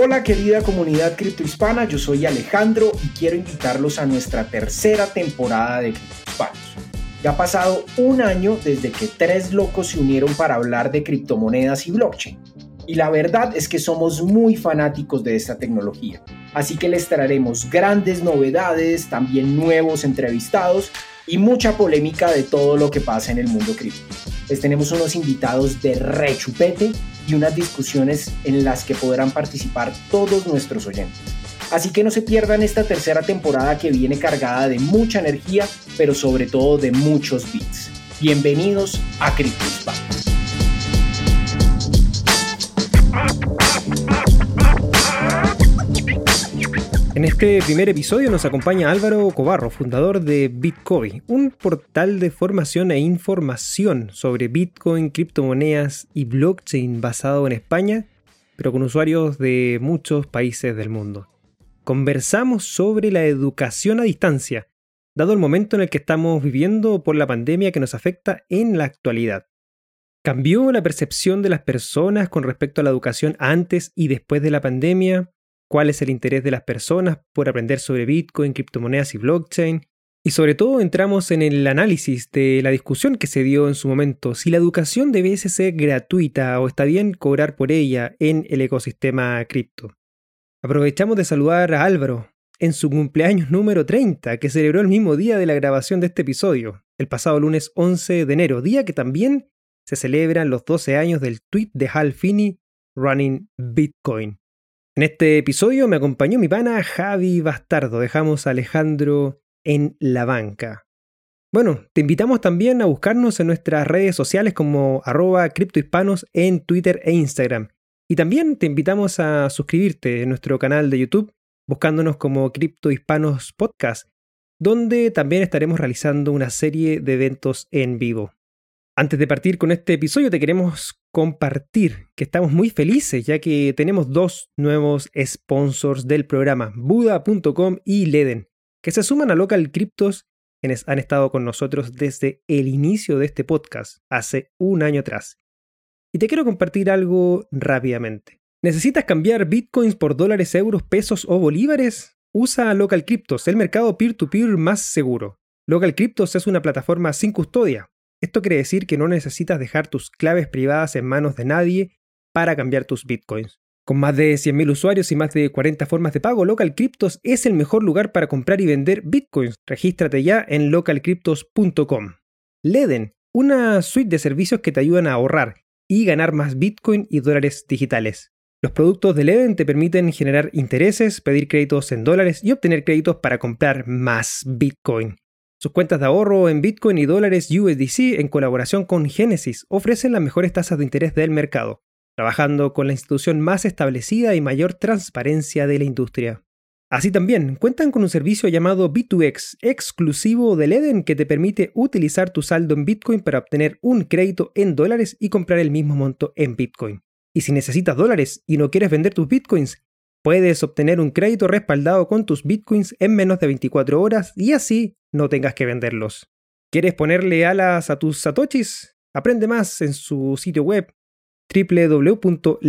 Hola querida comunidad criptohispana, yo soy Alejandro y quiero invitarlos a nuestra tercera temporada de Criptohispanos. Ya ha pasado un año desde que tres locos se unieron para hablar de criptomonedas y blockchain. Y la verdad es que somos muy fanáticos de esta tecnología. Así que les traeremos grandes novedades, también nuevos entrevistados y mucha polémica de todo lo que pasa en el mundo cripto. Les tenemos unos invitados de rechupete y unas discusiones en las que podrán participar todos nuestros oyentes. Así que no se pierdan esta tercera temporada que viene cargada de mucha energía, pero sobre todo de muchos bits. Bienvenidos a Crypto En este primer episodio nos acompaña Álvaro Cobarro, fundador de Bitcoin, un portal de formación e información sobre Bitcoin, criptomonedas y blockchain basado en España, pero con usuarios de muchos países del mundo. Conversamos sobre la educación a distancia, dado el momento en el que estamos viviendo por la pandemia que nos afecta en la actualidad. ¿Cambió la percepción de las personas con respecto a la educación antes y después de la pandemia? Cuál es el interés de las personas por aprender sobre Bitcoin, criptomonedas y blockchain. Y sobre todo entramos en el análisis de la discusión que se dio en su momento, si la educación debe ser gratuita o está bien cobrar por ella en el ecosistema cripto. Aprovechamos de saludar a Álvaro en su cumpleaños número 30, que celebró el mismo día de la grabación de este episodio, el pasado lunes 11 de enero, día que también se celebran los 12 años del tweet de Hal Finney Running Bitcoin. En este episodio me acompañó mi pana Javi Bastardo. Dejamos a Alejandro en la banca. Bueno, te invitamos también a buscarnos en nuestras redes sociales como arroba criptohispanos en Twitter e Instagram. Y también te invitamos a suscribirte en nuestro canal de YouTube buscándonos como Criptohispanos Podcast, donde también estaremos realizando una serie de eventos en vivo. Antes de partir con este episodio te queremos compartir que estamos muy felices ya que tenemos dos nuevos sponsors del programa, Buda.com y Leden, que se suman a Local Cryptos quienes han estado con nosotros desde el inicio de este podcast, hace un año atrás. Y te quiero compartir algo rápidamente. ¿Necesitas cambiar bitcoins por dólares, euros, pesos o bolívares? Usa Local Cryptos, el mercado peer-to-peer -peer más seguro. Local Cryptos es una plataforma sin custodia, esto quiere decir que no necesitas dejar tus claves privadas en manos de nadie para cambiar tus bitcoins. Con más de 100.000 usuarios y más de 40 formas de pago, Local Cryptos es el mejor lugar para comprar y vender bitcoins. Regístrate ya en localcryptos.com. Leden, una suite de servicios que te ayudan a ahorrar y ganar más bitcoin y dólares digitales. Los productos de Leden te permiten generar intereses, pedir créditos en dólares y obtener créditos para comprar más bitcoin. Sus cuentas de ahorro en Bitcoin y dólares USDC en colaboración con Genesis ofrecen las mejores tasas de interés del mercado, trabajando con la institución más establecida y mayor transparencia de la industria. Así también cuentan con un servicio llamado B2X, exclusivo del Eden, que te permite utilizar tu saldo en Bitcoin para obtener un crédito en dólares y comprar el mismo monto en Bitcoin. Y si necesitas dólares y no quieres vender tus Bitcoins, puedes obtener un crédito respaldado con tus Bitcoins en menos de 24 horas y así no tengas que venderlos. ¿Quieres ponerle alas a tus satoshis? Aprende más en su sitio web www.leden.io.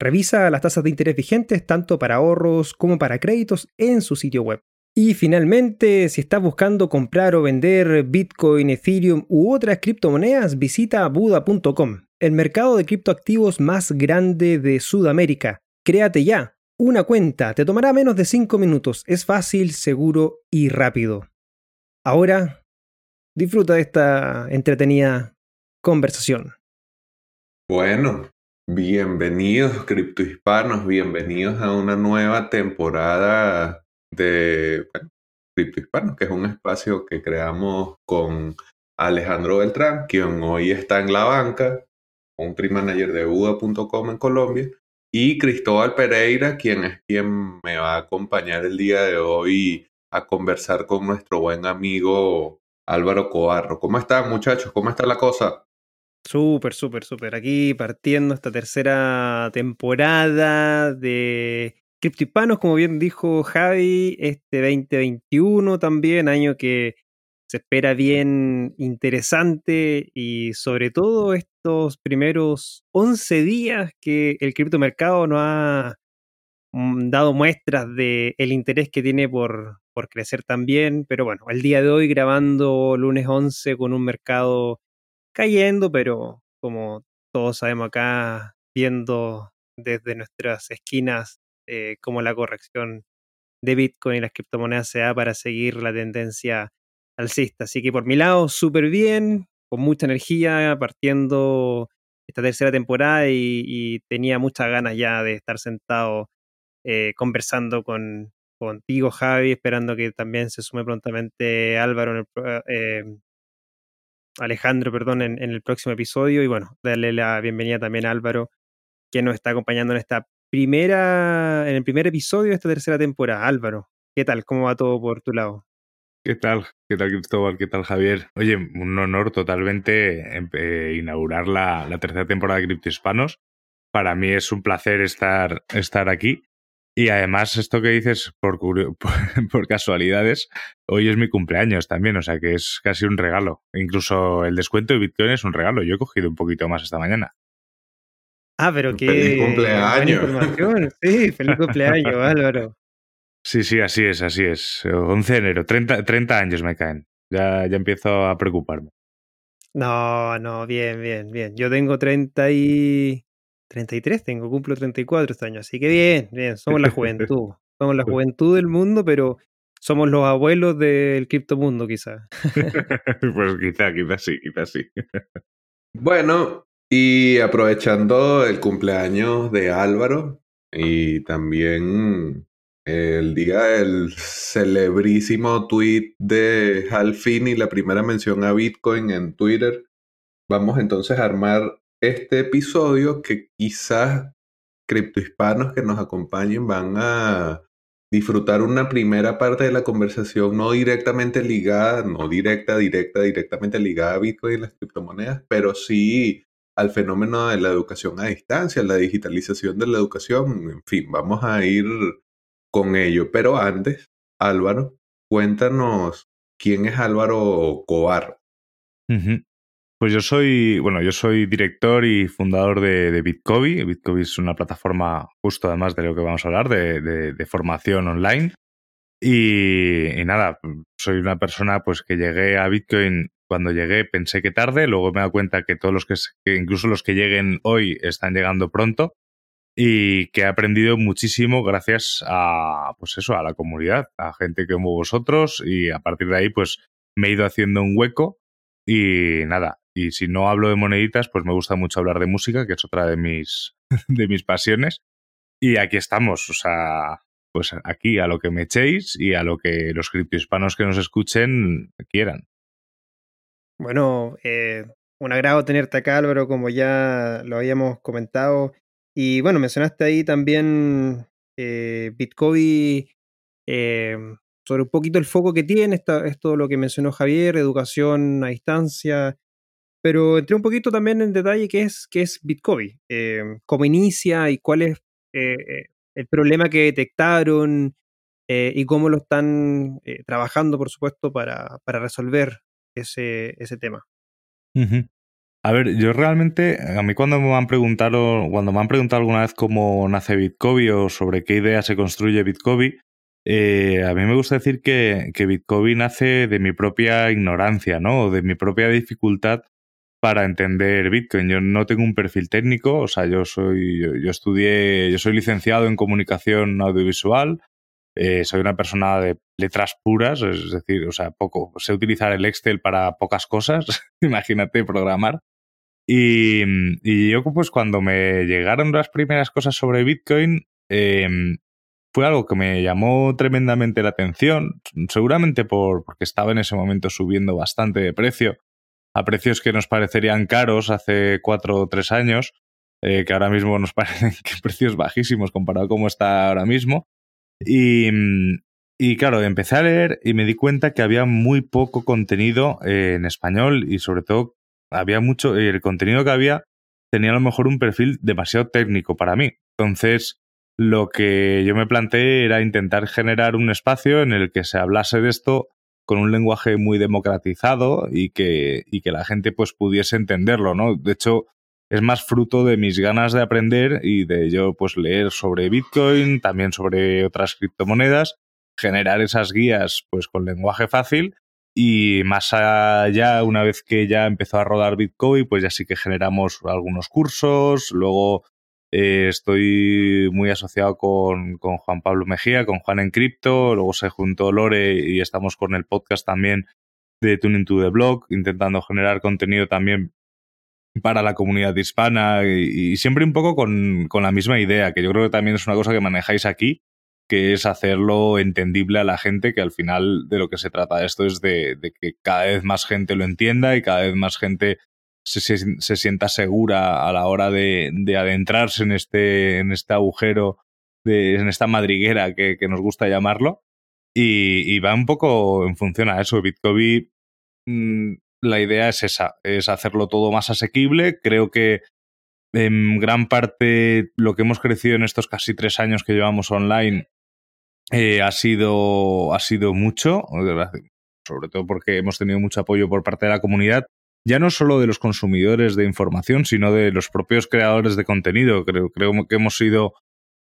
Revisa las tasas de interés vigentes tanto para ahorros como para créditos en su sitio web. Y finalmente, si estás buscando comprar o vender Bitcoin, Ethereum u otras criptomonedas, visita Buda.com, el mercado de criptoactivos más grande de Sudamérica. Créate ya una cuenta. Te tomará menos de 5 minutos. Es fácil, seguro y rápido. Ahora, disfruta de esta entretenida conversación. Bueno, bienvenidos criptohispanos, bienvenidos a una nueva temporada de bueno, Criptohispanos, que es un espacio que creamos con Alejandro Beltrán, quien hoy está en la banca, un tree manager de Buda.com en Colombia, y Cristóbal Pereira, quien es quien me va a acompañar el día de hoy a conversar con nuestro buen amigo Álvaro Coarro. ¿Cómo están muchachos? ¿Cómo está la cosa? Súper, súper, súper. Aquí partiendo esta tercera temporada de Criptipanos, como bien dijo Javi, este 2021 también, año que se espera bien interesante y sobre todo estos primeros 11 días que el criptomercado no ha mm, dado muestras de el interés que tiene por, por crecer también, pero bueno, el día de hoy grabando lunes 11 con un mercado cayendo, pero como todos sabemos acá, viendo desde nuestras esquinas eh, cómo la corrección de Bitcoin y las criptomonedas se da para seguir la tendencia alcista. Así que por mi lado, súper bien, con mucha energía, partiendo esta tercera temporada y, tenía muchas ganas ya de estar sentado eh, conversando con, contigo, Javi, esperando que también se sume prontamente Álvaro, eh, Alejandro, perdón, en, el próximo episodio. Y bueno, darle la bienvenida también a Álvaro, que nos está acompañando en esta primera, en el primer episodio de esta tercera temporada. Álvaro, ¿qué tal? ¿Cómo va todo por tu lado? ¿Qué tal? ¿Qué tal, Cristóbal? ¿Qué tal, Javier? Oye, un honor totalmente eh, inaugurar la, tercera temporada de Cripto Hispanos. Para mí es un placer estar, estar aquí. Y además, esto que dices por, por, casualidades, hoy es mi cumpleaños también, o sea que es casi un regalo. Incluso el descuento de Bitcoin es un regalo. Yo he cogido un poquito más esta mañana. Ah, pero qué. Feliz cumpleaños. Sí, feliz cumpleaños, Álvaro. Sí, sí, así es, así es. 11 de enero, 30, 30 años me caen. Ya, ya empiezo a preocuparme. No, no, bien, bien, bien. Yo tengo 30 y... 33 tengo, cumplo 34 este año, así que bien, bien, somos la juventud. Somos la juventud del mundo, pero somos los abuelos del criptomundo, quizá. pues quizá, quizá sí, quizá sí. bueno, y aprovechando el cumpleaños de Álvaro y también el día del celebrísimo tweet de Hal Finney, la primera mención a Bitcoin en Twitter, vamos entonces a armar este episodio que quizás criptohispanos que nos acompañen van a disfrutar una primera parte de la conversación no directamente ligada, no directa, directa, directamente ligada a Bitcoin y las criptomonedas, pero sí al fenómeno de la educación a distancia, la digitalización de la educación, en fin, vamos a ir con ello. Pero antes, Álvaro, cuéntanos quién es Álvaro Cobar. Pues yo soy, bueno, yo soy director y fundador de, de Bitcoin. Bitcoin es una plataforma justo además de lo que vamos a hablar, de, formación online. Y, nada, soy una persona pues que llegué a Bitcoin cuando llegué pensé que tarde, luego me he dado cuenta que todos los que, que, incluso los que lleguen hoy están llegando pronto y que he aprendido muchísimo gracias a pues eso, a la comunidad, a gente como vosotros y a partir de ahí pues me he ido haciendo un hueco y nada, y si no hablo de moneditas, pues me gusta mucho hablar de música, que es otra de mis, de mis pasiones. Y aquí estamos, o sea, pues aquí a lo que me echéis y a lo que los criptohispanos que nos escuchen quieran. Bueno, eh, un agrado tenerte acá, Álvaro, como ya lo habíamos comentado. Y bueno, mencionaste ahí también eh, Bitcoin, eh, sobre un poquito el foco que tiene, esto, esto lo que mencionó Javier, educación a distancia, pero entré un poquito también en detalle qué es, qué es Bitcoin, eh, cómo inicia y cuál es eh, el problema que detectaron y cómo lo están trabajando, por supuesto, para, para resolver ese, ese tema. A ver, yo realmente, a mí cuando me han preguntado, cuando me han preguntado alguna vez cómo nace Bitcoin o sobre qué idea se construye Bitcoin, a mí me gusta decir que, que Bitcoin nace de mi propia ignorancia, ¿no? O de mi propia dificultad para entender Bitcoin. Yo no tengo un perfil técnico, o sea, yo soy, yo, estudié, yo soy licenciado en comunicación audiovisual, eh, soy una persona de letras puras, es decir, o sea, poco, sé utilizar el Excel para pocas cosas, imagínate programar. Y, y, yo, pues, cuando me llegaron las primeras cosas sobre Bitcoin, em, fue algo que me llamó tremendamente la atención, seguramente por, porque estaba en ese momento subiendo bastante de precio a precios que nos parecerían caros hace cuatro o tres años, eh, que ahora mismo nos parecen que precios bajísimos comparado con cómo está ahora mismo. Y, y claro, empecé a leer y me di cuenta que había muy poco contenido eh, en español y sobre todo había mucho, el contenido que había tenía a lo mejor un perfil demasiado técnico para mí. Entonces, lo que yo me planteé era intentar generar un espacio en el que se hablase de esto con un lenguaje muy democratizado y que, y que la gente pues pudiese entenderlo, ¿no? De hecho, es más fruto de mis ganas de aprender y de yo pues leer sobre Bitcoin, también sobre otras criptomonedas, generar esas guías pues con lenguaje fácil y más allá, una vez que ya empezó a rodar Bitcoin, pues ya sí que generamos algunos cursos, luego eh, estoy muy asociado con, Juan Pablo Mejía, con Juan en Cripto, luego se juntó Lore y estamos con el podcast también de Tuning to the Blog, intentando generar contenido también para la comunidad hispana. Y, y siempre un poco con, con, la misma idea, que yo creo que también es una cosa que manejáis aquí, que es hacerlo entendible a la gente, que al final de lo que se trata esto es de, que cada vez más gente lo entienda y cada vez más gente se, se, sienta segura a la hora de, de, adentrarse en este, en este agujero, de, en esta madriguera que, que nos gusta llamarlo. Y, va un poco en función a eso. Bitcoin, mmm, la idea es esa, es hacerlo todo más asequible. Creo que en gran parte lo que hemos crecido en estos casi tres años que llevamos online eh, ha, sido, ha sido mucho, sobre todo porque hemos tenido mucho apoyo por parte de la comunidad, ya no solo de los consumidores de información, sino de los propios creadores de contenido. Creo, creo que hemos sido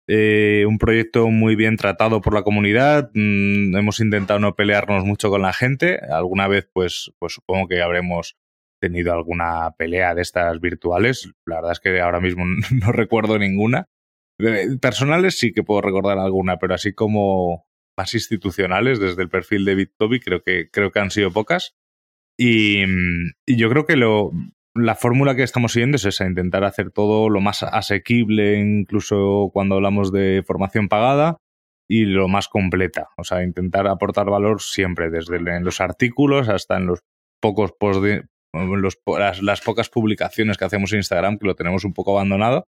eh, un proyecto muy bien tratado por la comunidad. Mm, hemos intentado no pelearnos mucho con la gente. Alguna vez, pues, pues supongo que habremos tenido alguna pelea de estas virtuales. La verdad es que ahora mismo no recuerdo ninguna. Personales sí que puedo recordar alguna, pero así como más institucionales desde el perfil de Bitcoin creo que, creo que han sido pocas. Y, y yo creo que lo, la fórmula que estamos siguiendo es esa, intentar hacer todo lo más asequible, incluso cuando hablamos de formación pagada, y lo más completa. O sea, intentar aportar valor siempre, desde en los artículos hasta en los pocos post de, las, pocas publicaciones que hacemos en Instagram, que lo tenemos un poco abandonado,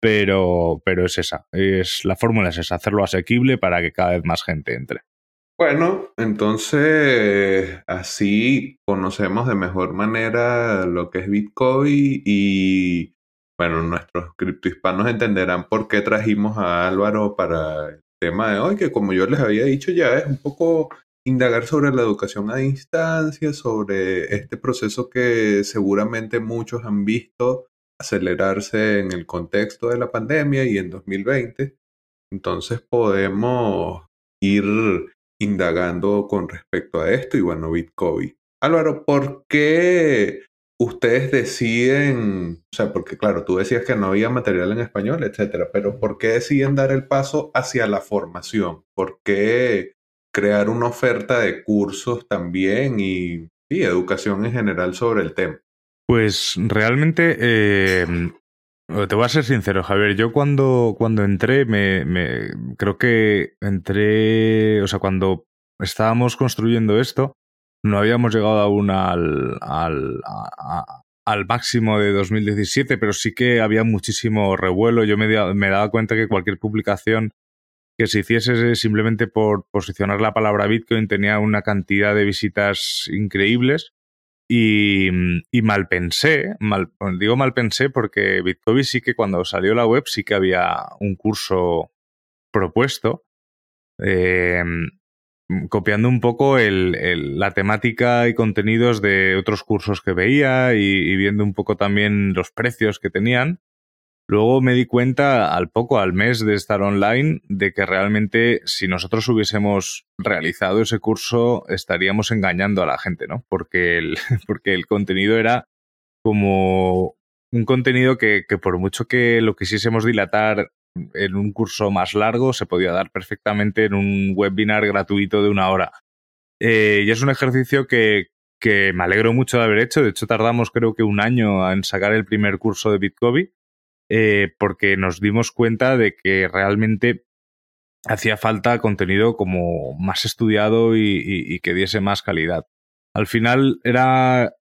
pero, pero es esa, es, la fórmula es esa, hacerlo asequible para que cada vez más gente entre. Bueno, entonces así conocemos de mejor manera lo que es Bitcoin y bueno, nuestros criptohispanos entenderán por qué trajimos a Álvaro para el tema de hoy, que como yo les había dicho ya es un poco indagar sobre la educación a distancia, sobre este proceso que seguramente muchos han visto acelerarse en el contexto de la pandemia y en 2020. Entonces podemos ir indagando con respecto a esto y bueno, Bitcoin. Álvaro, ¿por qué ustedes deciden, o sea, porque claro, tú decías que no había material en español, etcétera, pero ¿por qué deciden dar el paso hacia la formación? ¿Por qué crear una oferta de cursos también y, y educación en general sobre el tema? Pues realmente, eh, te voy a ser sincero, Javier. Yo cuando, cuando entré, me, me, creo que entré, o sea, cuando estábamos construyendo esto, no habíamos llegado aún al, al, a, al máximo de 2017, pero sí que había muchísimo revuelo. Yo me, me daba cuenta que cualquier publicación que se hiciese simplemente por posicionar la palabra Bitcoin tenía una cantidad de visitas increíbles. Y, mal pensé, mal, digo mal pensé porque Bitcoin sí que cuando salió la web sí que había un curso propuesto, eh, copiando un poco la temática y contenidos de otros cursos que veía y viendo un poco también los precios que tenían. Luego me di cuenta al poco, al mes de estar online, de que realmente si nosotros hubiésemos realizado ese curso estaríamos engañando a la gente, ¿no? Porque el, porque el contenido era como un contenido que, que por mucho que lo quisiésemos dilatar en un curso más largo, se podía dar perfectamente en un webinar gratuito de una hora. Eh, y es un ejercicio que, que me alegro mucho de haber hecho. De hecho, tardamos creo que un año en sacar el primer curso de Bitcoin eh, porque nos dimos cuenta de que realmente hacía falta contenido como más estudiado y, que diese más calidad. Al final era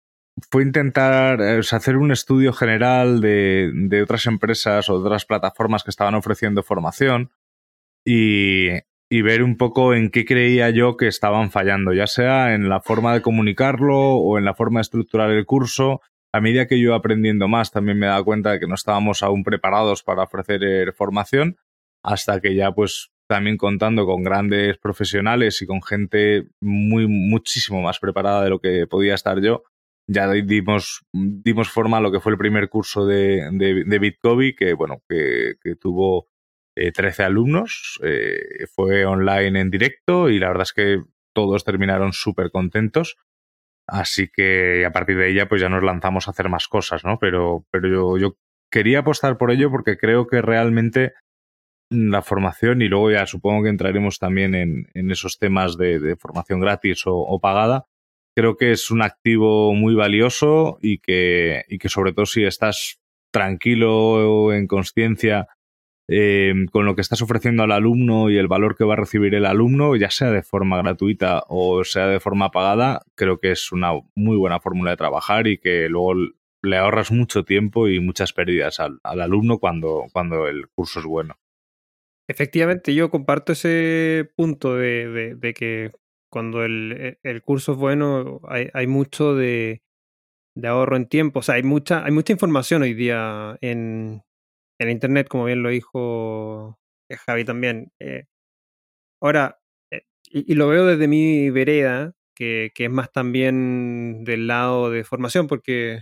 fue intentar eh, hacer un estudio general de, de, otras empresas o de otras plataformas que estaban ofreciendo formación y, y, ver un poco en qué creía yo que estaban fallando, ya sea en la forma de comunicarlo o en la forma de estructurar el curso a medida que yo aprendiendo más, también me dado cuenta de que no estábamos aún preparados para ofrecer eh, formación, hasta que ya pues también contando con grandes profesionales y con gente muy, muchísimo más preparada de lo que podía estar yo. Ya dimos, dimos forma a lo que fue el primer curso de, de, Bitcoin, que bueno, que, tuvo 13 eh, alumnos, eh, fue online en directo y la verdad es que todos terminaron súper contentos. Así que a partir de ella pues ya nos lanzamos a hacer más cosas, ¿no? Pero, pero yo, yo quería apostar por ello porque creo que realmente la formación y luego ya supongo que entraremos también en, en esos temas de, formación gratis o, pagada. Creo que es un activo muy valioso y que, y que sobre todo si estás tranquilo en conciencia eh, con lo que estás ofreciendo al alumno y el valor que va a recibir el alumno, ya sea de forma gratuita o sea de forma pagada, creo que es una muy buena fórmula de trabajar y que luego le ahorras mucho tiempo y muchas pérdidas al, al alumno cuando, cuando el curso es bueno. Efectivamente, yo comparto ese punto de, de, que cuando el, el, curso es bueno hay, hay mucho de, de, ahorro en tiempo. O sea, hay mucha, hay mucha información hoy día en, en Internet, como bien lo dijo eh, Javi también. Eh, ahora, eh, y, lo veo desde mi vereda, que, que, es más también del lado de formación, porque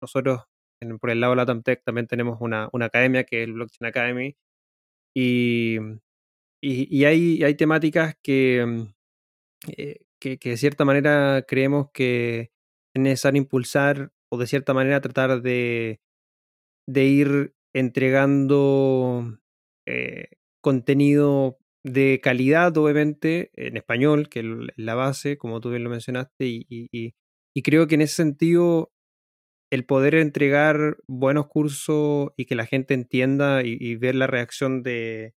nosotros por el lado de la Tamtech también tenemos una, una academia que es el Blockchain Academy y, y, hay, hay, temáticas que, mm, que, que, de cierta manera creemos que es necesario impulsar o de cierta manera tratar de, de ir entregando eh, contenido de calidad, obviamente, en español, que es la base, como tú bien lo mencionaste, y, creo que en ese sentido el poder entregar buenos cursos y que la gente entienda y, ver la reacción de,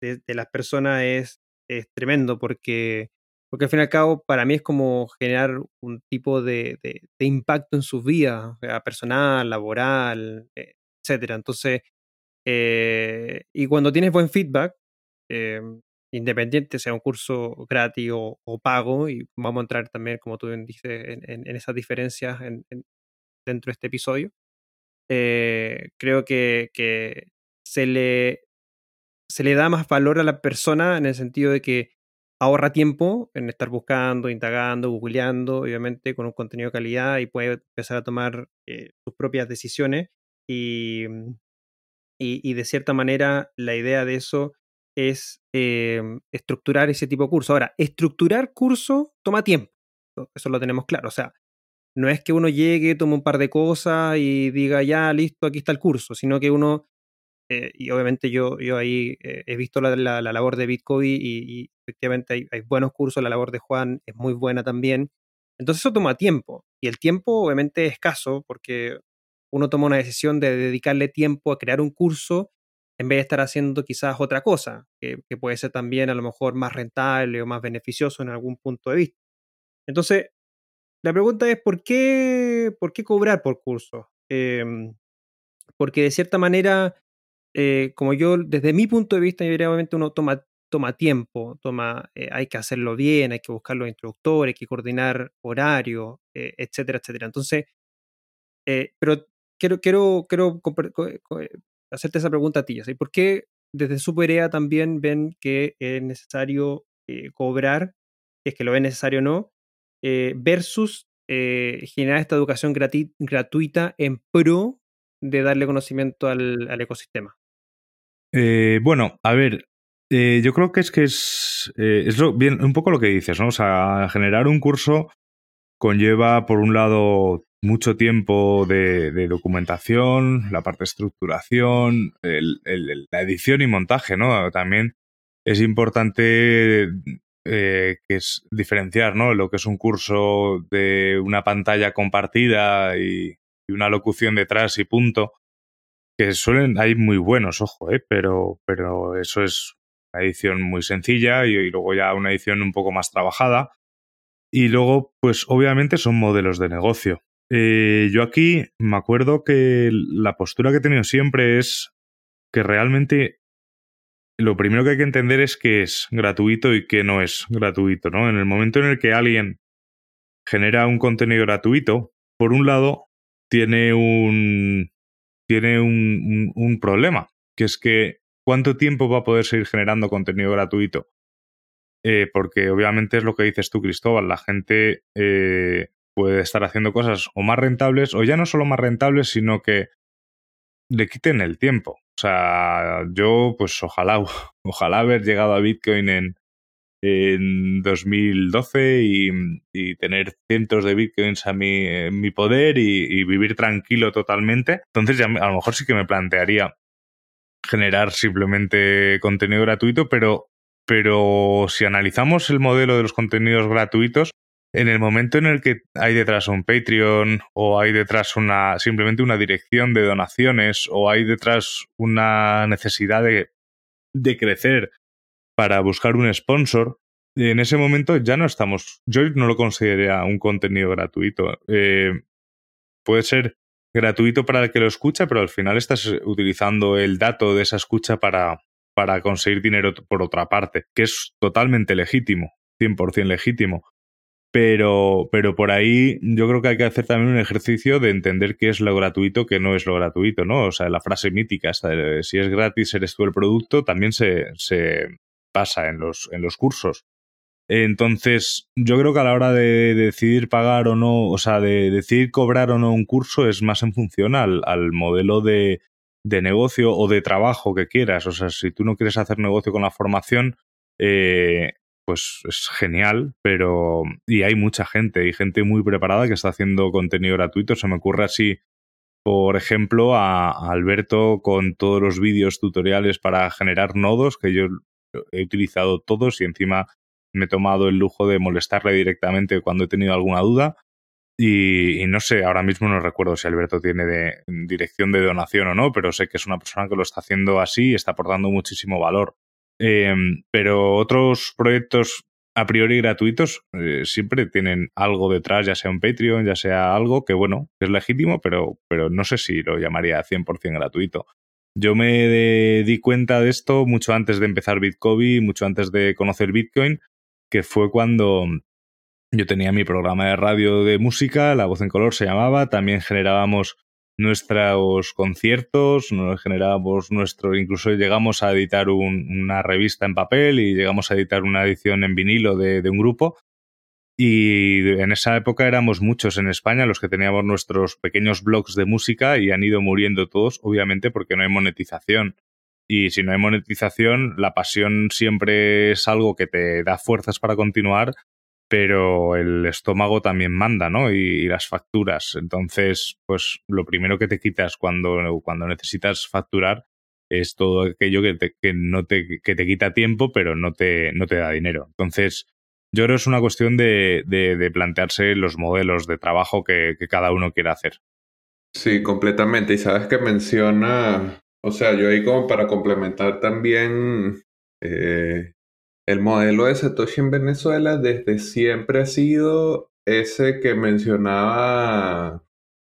de, las personas es, es, tremendo porque, porque al fin y al cabo para mí es como generar un tipo de, de, impacto en sus vidas, personal, laboral, eh, etcétera. Entonces, eh, y cuando tienes buen feedback, eh, independiente sea un curso gratis o, pago, y vamos a entrar también, como tú dices, en, en, esas diferencias en, dentro de este episodio. Eh, creo que, que, se, le, se le da más valor a la persona en el sentido de que ahorra tiempo en estar buscando, indagando, googleando, obviamente con un contenido de calidad y puede empezar a tomar eh, sus propias decisiones y, y, de cierta manera la idea de eso es eh, estructurar ese tipo de curso. Ahora, estructurar curso toma tiempo, eso lo tenemos claro, o sea, no es que uno llegue, tome un par de cosas y diga, ya, listo, aquí está el curso, sino que uno, eh, y obviamente yo, yo ahí eh, he visto la, la, labor de Bitcoin y, y efectivamente hay, hay, buenos cursos, la labor de Juan es muy buena también. Entonces eso toma tiempo, y el tiempo obviamente es escaso porque uno toma una decisión de dedicarle tiempo a crear un curso en vez de estar haciendo quizás otra cosa, que, puede ser también a lo mejor más rentable o más beneficioso en algún punto de vista. Entonces, la pregunta es, ¿por qué, por qué cobrar por curso? Em, porque de cierta manera, eh, como yo, desde mi punto de vista, obviamente uno toma, toma tiempo, toma, eh, hay que hacerlo bien, hay que buscar los instructores, hay que coordinar horario, eh, etcétera, etcétera. Entonces, pero quiero, quiero, quiero hacerte esa pregunta a ti, ¿por qué desde Superea también ven que es necesario cobrar, es que lo es necesario o no, eh, versus eh, generar esta educación gratuita en pro de darle conocimiento al, ecosistema? Eh, bueno, a ver, yo creo que es que es, un poco lo que dices, ¿no? O sea, generar un curso conlleva, por un lado, mucho tiempo de, documentación, la parte de estructuración, la edición y montaje, ¿no? También es importante eh, que es diferenciar ¿no? lo que es un curso de una pantalla compartida y, una locución detrás y punto, que suelen, hay muy buenos, ojo, ¿eh? pero, pero eso es una edición muy sencilla y, luego ya una edición un poco más trabajada. Y luego, pues obviamente son modelos de negocio. Eh, yo aquí me acuerdo que la postura que he tenido siempre es que realmente lo primero que hay que entender es que es gratuito y que no es gratuito, ¿no? En el momento en el que alguien genera un contenido gratuito, por un lado, tiene un, tiene un, un, problema, que es que ¿cuánto tiempo va a poder seguir generando contenido gratuito? Eh, porque obviamente es lo que dices tú, Cristóbal, la gente eh, puede estar haciendo cosas o más rentables, o ya no solo más rentables, sino que le quiten el tiempo. O sea, yo pues ojalá, ojalá haber llegado a Bitcoin en, en 2012 y, y, tener cientos de bitcoins a mi, en mi poder y, vivir tranquilo totalmente. Entonces ya a lo mejor sí que me plantearía generar simplemente contenido gratuito, pero, pero si analizamos el modelo de los contenidos gratuitos, en el momento en el que hay detrás un Patreon o hay detrás una simplemente una dirección de donaciones o hay detrás una necesidad de, de crecer para buscar un sponsor, en ese momento ya no estamos, yo no lo consideraría un contenido gratuito. Eh, puede ser gratuito para el que lo escucha, pero al final estás utilizando el dato de esa escucha para, para conseguir dinero por otra parte, que es totalmente legítimo, 100% legítimo. Pero, pero por ahí yo creo que hay que hacer también un ejercicio de entender qué es lo gratuito, qué no es lo gratuito, ¿no? O sea, la frase mítica, si es gratis eres tú el producto, también se, se, pasa en los, en los cursos. Entonces, yo creo que a la hora de decidir pagar o no, o sea, de decidir cobrar o no un curso es más en función al, al modelo de, de, negocio o de trabajo que quieras. O sea, si tú no quieres hacer negocio con la formación, eh, pues es genial, pero... Y hay mucha gente, y gente muy preparada que está haciendo contenido gratuito. Se me ocurre así, por ejemplo, a, Alberto con todos los vídeos tutoriales para generar nodos, que yo he utilizado todos y encima me he tomado el lujo de molestarle directamente cuando he tenido alguna duda. Y, no sé, ahora mismo no recuerdo si Alberto tiene de, dirección de donación o no, pero sé que es una persona que lo está haciendo así y está aportando muchísimo valor. Em, pero otros proyectos a priori gratuitos eh, siempre tienen algo detrás, ya sea un Patreon, ya sea algo que, bueno, es legítimo, pero, pero no sé si lo llamaría 100% gratuito. Yo me di cuenta de esto mucho antes de empezar Bitcoin, mucho antes de conocer Bitcoin, que fue cuando yo tenía mi programa de radio de música, La Voz en Color se llamaba, también generábamos nuestros conciertos, generábamos nuestro, incluso llegamos a editar una revista en papel y llegamos a editar una edición en vinilo de un grupo y en esa época éramos muchos en España los que teníamos nuestros pequeños blogs de música y han ido muriendo todos, obviamente, porque no hay monetización. Y si no hay monetización, la pasión siempre es algo que te da fuerzas para continuar, pero el estómago también manda, ¿no? Y, las facturas. Entonces, pues lo primero que te quitas cuando, cuando necesitas facturar es todo aquello que, te, no te, que te quita tiempo, pero no te, no te da dinero. Entonces, yo creo que es una cuestión de, de, plantearse los modelos de trabajo que, que, cada uno quiera hacer. Sí, completamente. Y sabes que menciona, o sea, yo ahí como para complementar también eh, el modelo de Satoshi en Venezuela desde siempre ha sido ese que mencionaba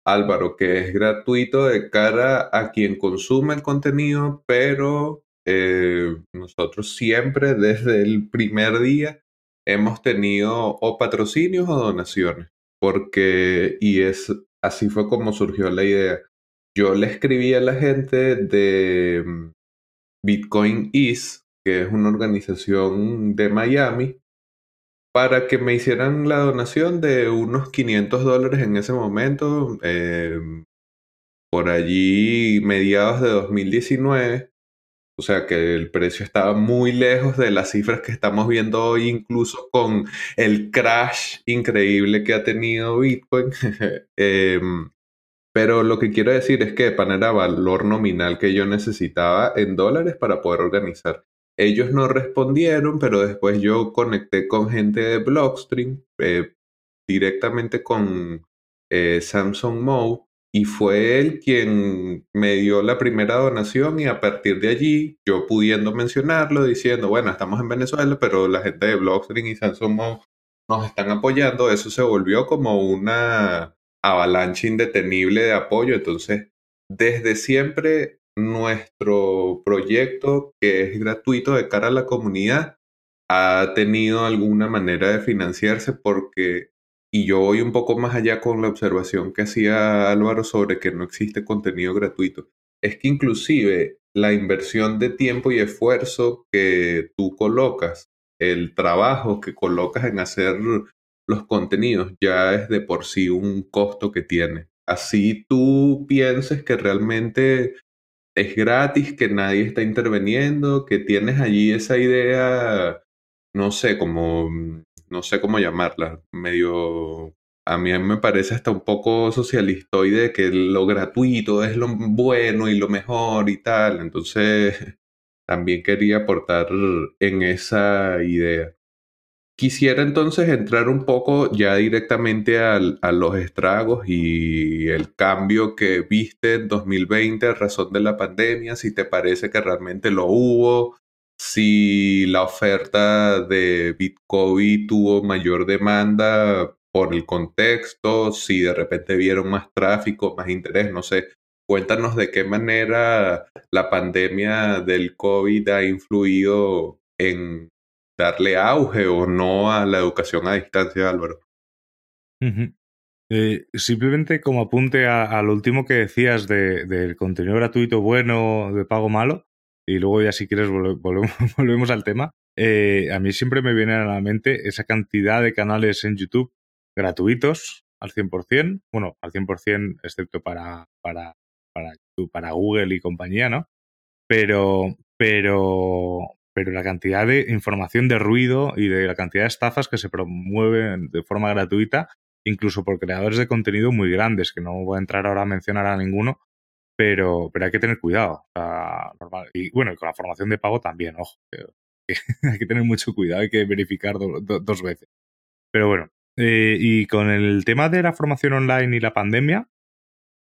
Álvaro, que es gratuito de cara a quien consume el contenido, pero eh, nosotros siempre desde el primer día hemos tenido o patrocinios o donaciones, porque, y es así fue como surgió la idea. Yo le escribí a la gente de mm, Bitcoin East, que es una organización de Miami, para que me hicieran la donación de unos 500 dólares en ese momento, em, por allí mediados de 2019. O sea que el precio estaba muy lejos de las cifras que estamos viendo hoy, incluso con el crash increíble que ha tenido Bitcoin. Em, pero lo que quiero decir es que pan era valor nominal que yo necesitaba en dólares para poder organizar. Ellos no respondieron, pero después yo conecté con gente de Blockstream, eh, directamente con eh, Samsung Mo, y fue él quien me dio la primera donación y a partir de allí yo pudiendo mencionarlo diciendo, bueno, estamos en Venezuela, pero la gente de Blockstream y Samsung nos están apoyando, eso se volvió como una avalancha indetenible de apoyo. Entonces, desde siempre nuestro proyecto, que es gratuito de cara a la comunidad, ha tenido alguna manera de financiarse porque y yo voy un poco más allá con la observación que hacía Álvaro sobre que no existe contenido gratuito. es que inclusive la inversión de tiempo y esfuerzo que tú colocas, el trabajo que colocas en hacer los contenidos, ya es de por sí un costo que tiene. Así tú pienses que realmente es gratis, que nadie está interviniendo, que tienes allí esa idea, no sé, como, no sé cómo llamarla, medio, a mí me parece hasta un poco socialistoide que lo gratuito es lo bueno y lo mejor y tal, entonces también quería aportar en esa idea. Quisiera entonces entrar un poco ya directamente a los estragos y el cambio que viste en 2020 a razón de la pandemia, si te parece que realmente lo hubo, si la oferta de Bitcoin tuvo mayor demanda por el contexto, si de repente vieron más tráfico, más interés, no sé. Cuéntanos de qué manera la pandemia del COVID ha influido en darle auge o no a la educación a distancia, Álvaro. Eh, simplemente como apunte a, lo último que decías del contenido gratuito bueno, de pago malo, y luego ya si quieres volvemos, al tema, eh, a mí siempre me viene a la mente esa cantidad de canales en YouTube gratuitos al 100%, bueno, al 100% excepto para, para, para, para Google y compañía, ¿no? Pero, pero, pero la cantidad de información de ruido y de la cantidad de estafas que se promueven de forma gratuita, incluso por creadores de contenido muy grandes, que no voy a entrar ahora a mencionar a ninguno, pero, pero hay que tener cuidado. Y bueno, con la formación de pago también, ojo. hay que tener mucho cuidado, hay que verificar dos veces. Pero bueno, eh, y con el tema de la formación online y la pandemia,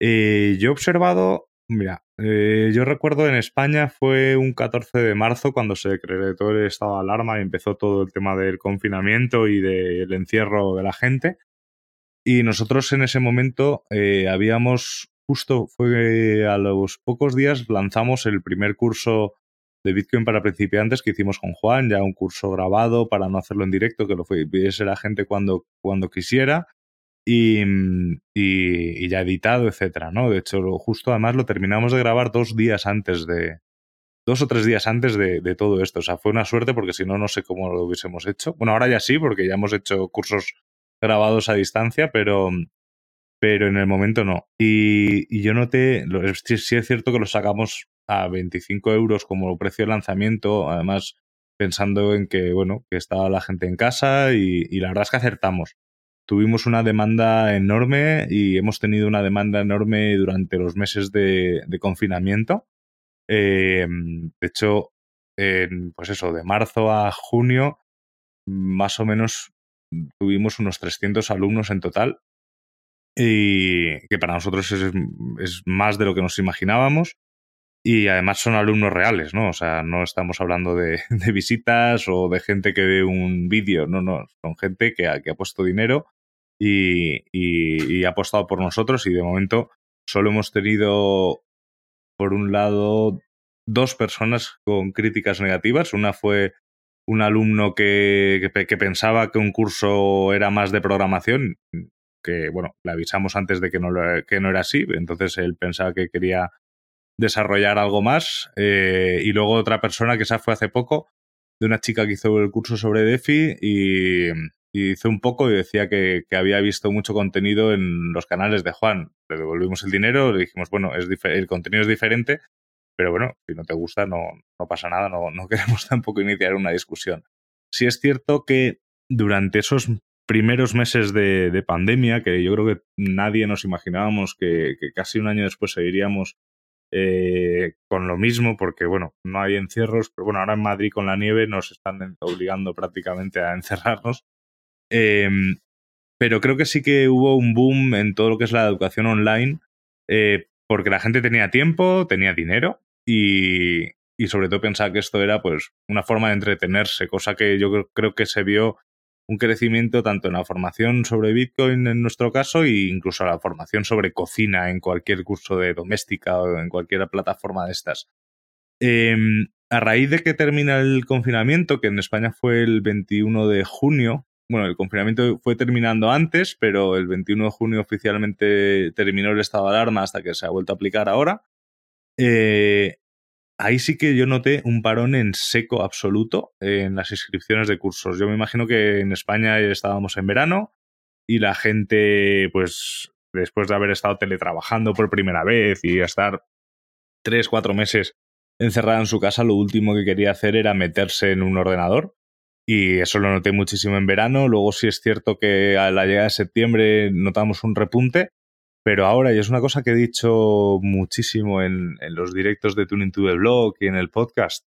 eh, yo he observado Mira, eh, yo recuerdo en España fue un 14 de marzo cuando se decretó el estado de alarma y empezó todo el tema del confinamiento y del encierro de la gente. Y nosotros en ese momento eh, habíamos, justo fue a los pocos días, lanzamos el primer curso de Bitcoin para principiantes que hicimos con Juan, ya un curso grabado para no hacerlo en directo, que lo viese la gente cuando, cuando quisiera y, ya editado, etcétera, ¿no? De hecho, justo además lo terminamos de grabar dos días antes de. Dos o tres días antes de, todo esto. O sea, fue una suerte porque si no, no sé cómo lo hubiésemos hecho. Bueno, ahora ya sí, porque ya hemos hecho cursos grabados a distancia, pero, pero en el momento no. Y, yo noté, sí, es cierto que lo sacamos a 25 euros como precio de lanzamiento, además pensando en que, bueno, que estaba la gente en casa y la verdad es que acertamos tuvimos una demanda enorme y hemos tenido una demanda enorme durante los meses de, confinamiento. Eh, de hecho, pues eso, de marzo a junio, más o menos tuvimos unos 300 alumnos en total y que para nosotros es, más de lo que nos imaginábamos. Y además son alumnos reales, ¿no? O sea, no estamos hablando de, visitas o de gente que ve un vídeo, no, no, son gente que ha puesto dinero y, ha apostado por nosotros y de momento solo hemos tenido, por un lado, dos personas con críticas negativas. Una fue un alumno que, que, pensaba que un curso era más de programación, que bueno, le avisamos antes de que no, que no era así, entonces él pensaba que quería desarrollar algo más. Eh, y luego otra persona que esa fue hace poco, de una chica que hizo el curso sobre DeFi y, y hice un poco y decía que, había visto mucho contenido en los canales de Juan. Le devolvimos el dinero, le dijimos, bueno, es el contenido es diferente, pero bueno, si no te gusta no, no pasa nada, no, no queremos tampoco iniciar una discusión. Sí es cierto que durante esos primeros meses de, pandemia, que yo creo que nadie nos imaginábamos que, casi un año después seguiríamos eh, con lo mismo, porque bueno, no hay encierros, pero bueno, ahora en Madrid con la nieve nos están obligando prácticamente a encerrarnos. Em, pero creo que sí que hubo un boom en todo lo que es la educación online, eh, porque la gente tenía tiempo, tenía dinero y, y, sobre todo pensaba que esto era pues una forma de entretenerse, cosa que yo creo que se vio un crecimiento tanto en la formación sobre Bitcoin en nuestro caso e incluso la formación sobre cocina en cualquier curso de doméstica o en cualquier plataforma de estas. Em, a raíz de que termina el confinamiento, que en España fue el 21 de junio, bueno, el confinamiento fue terminando antes, pero el 21 de junio oficialmente terminó el estado de alarma hasta que se ha vuelto a aplicar ahora. eh, ahí sí que yo noté un parón en seco absoluto en las inscripciones de cursos. Yo me imagino que en España estábamos en verano y la gente, pues, después de haber estado teletrabajando por primera vez y estar tres, cuatro meses encerrada en su casa, lo último que quería hacer era meterse en un ordenador. Y eso lo noté muchísimo en verano. Luego sí es cierto que a la llegada de septiembre notamos un repunte. Pero ahora, y es una cosa que he dicho muchísimo en, los directos de Tuning to the Blog y en el podcast,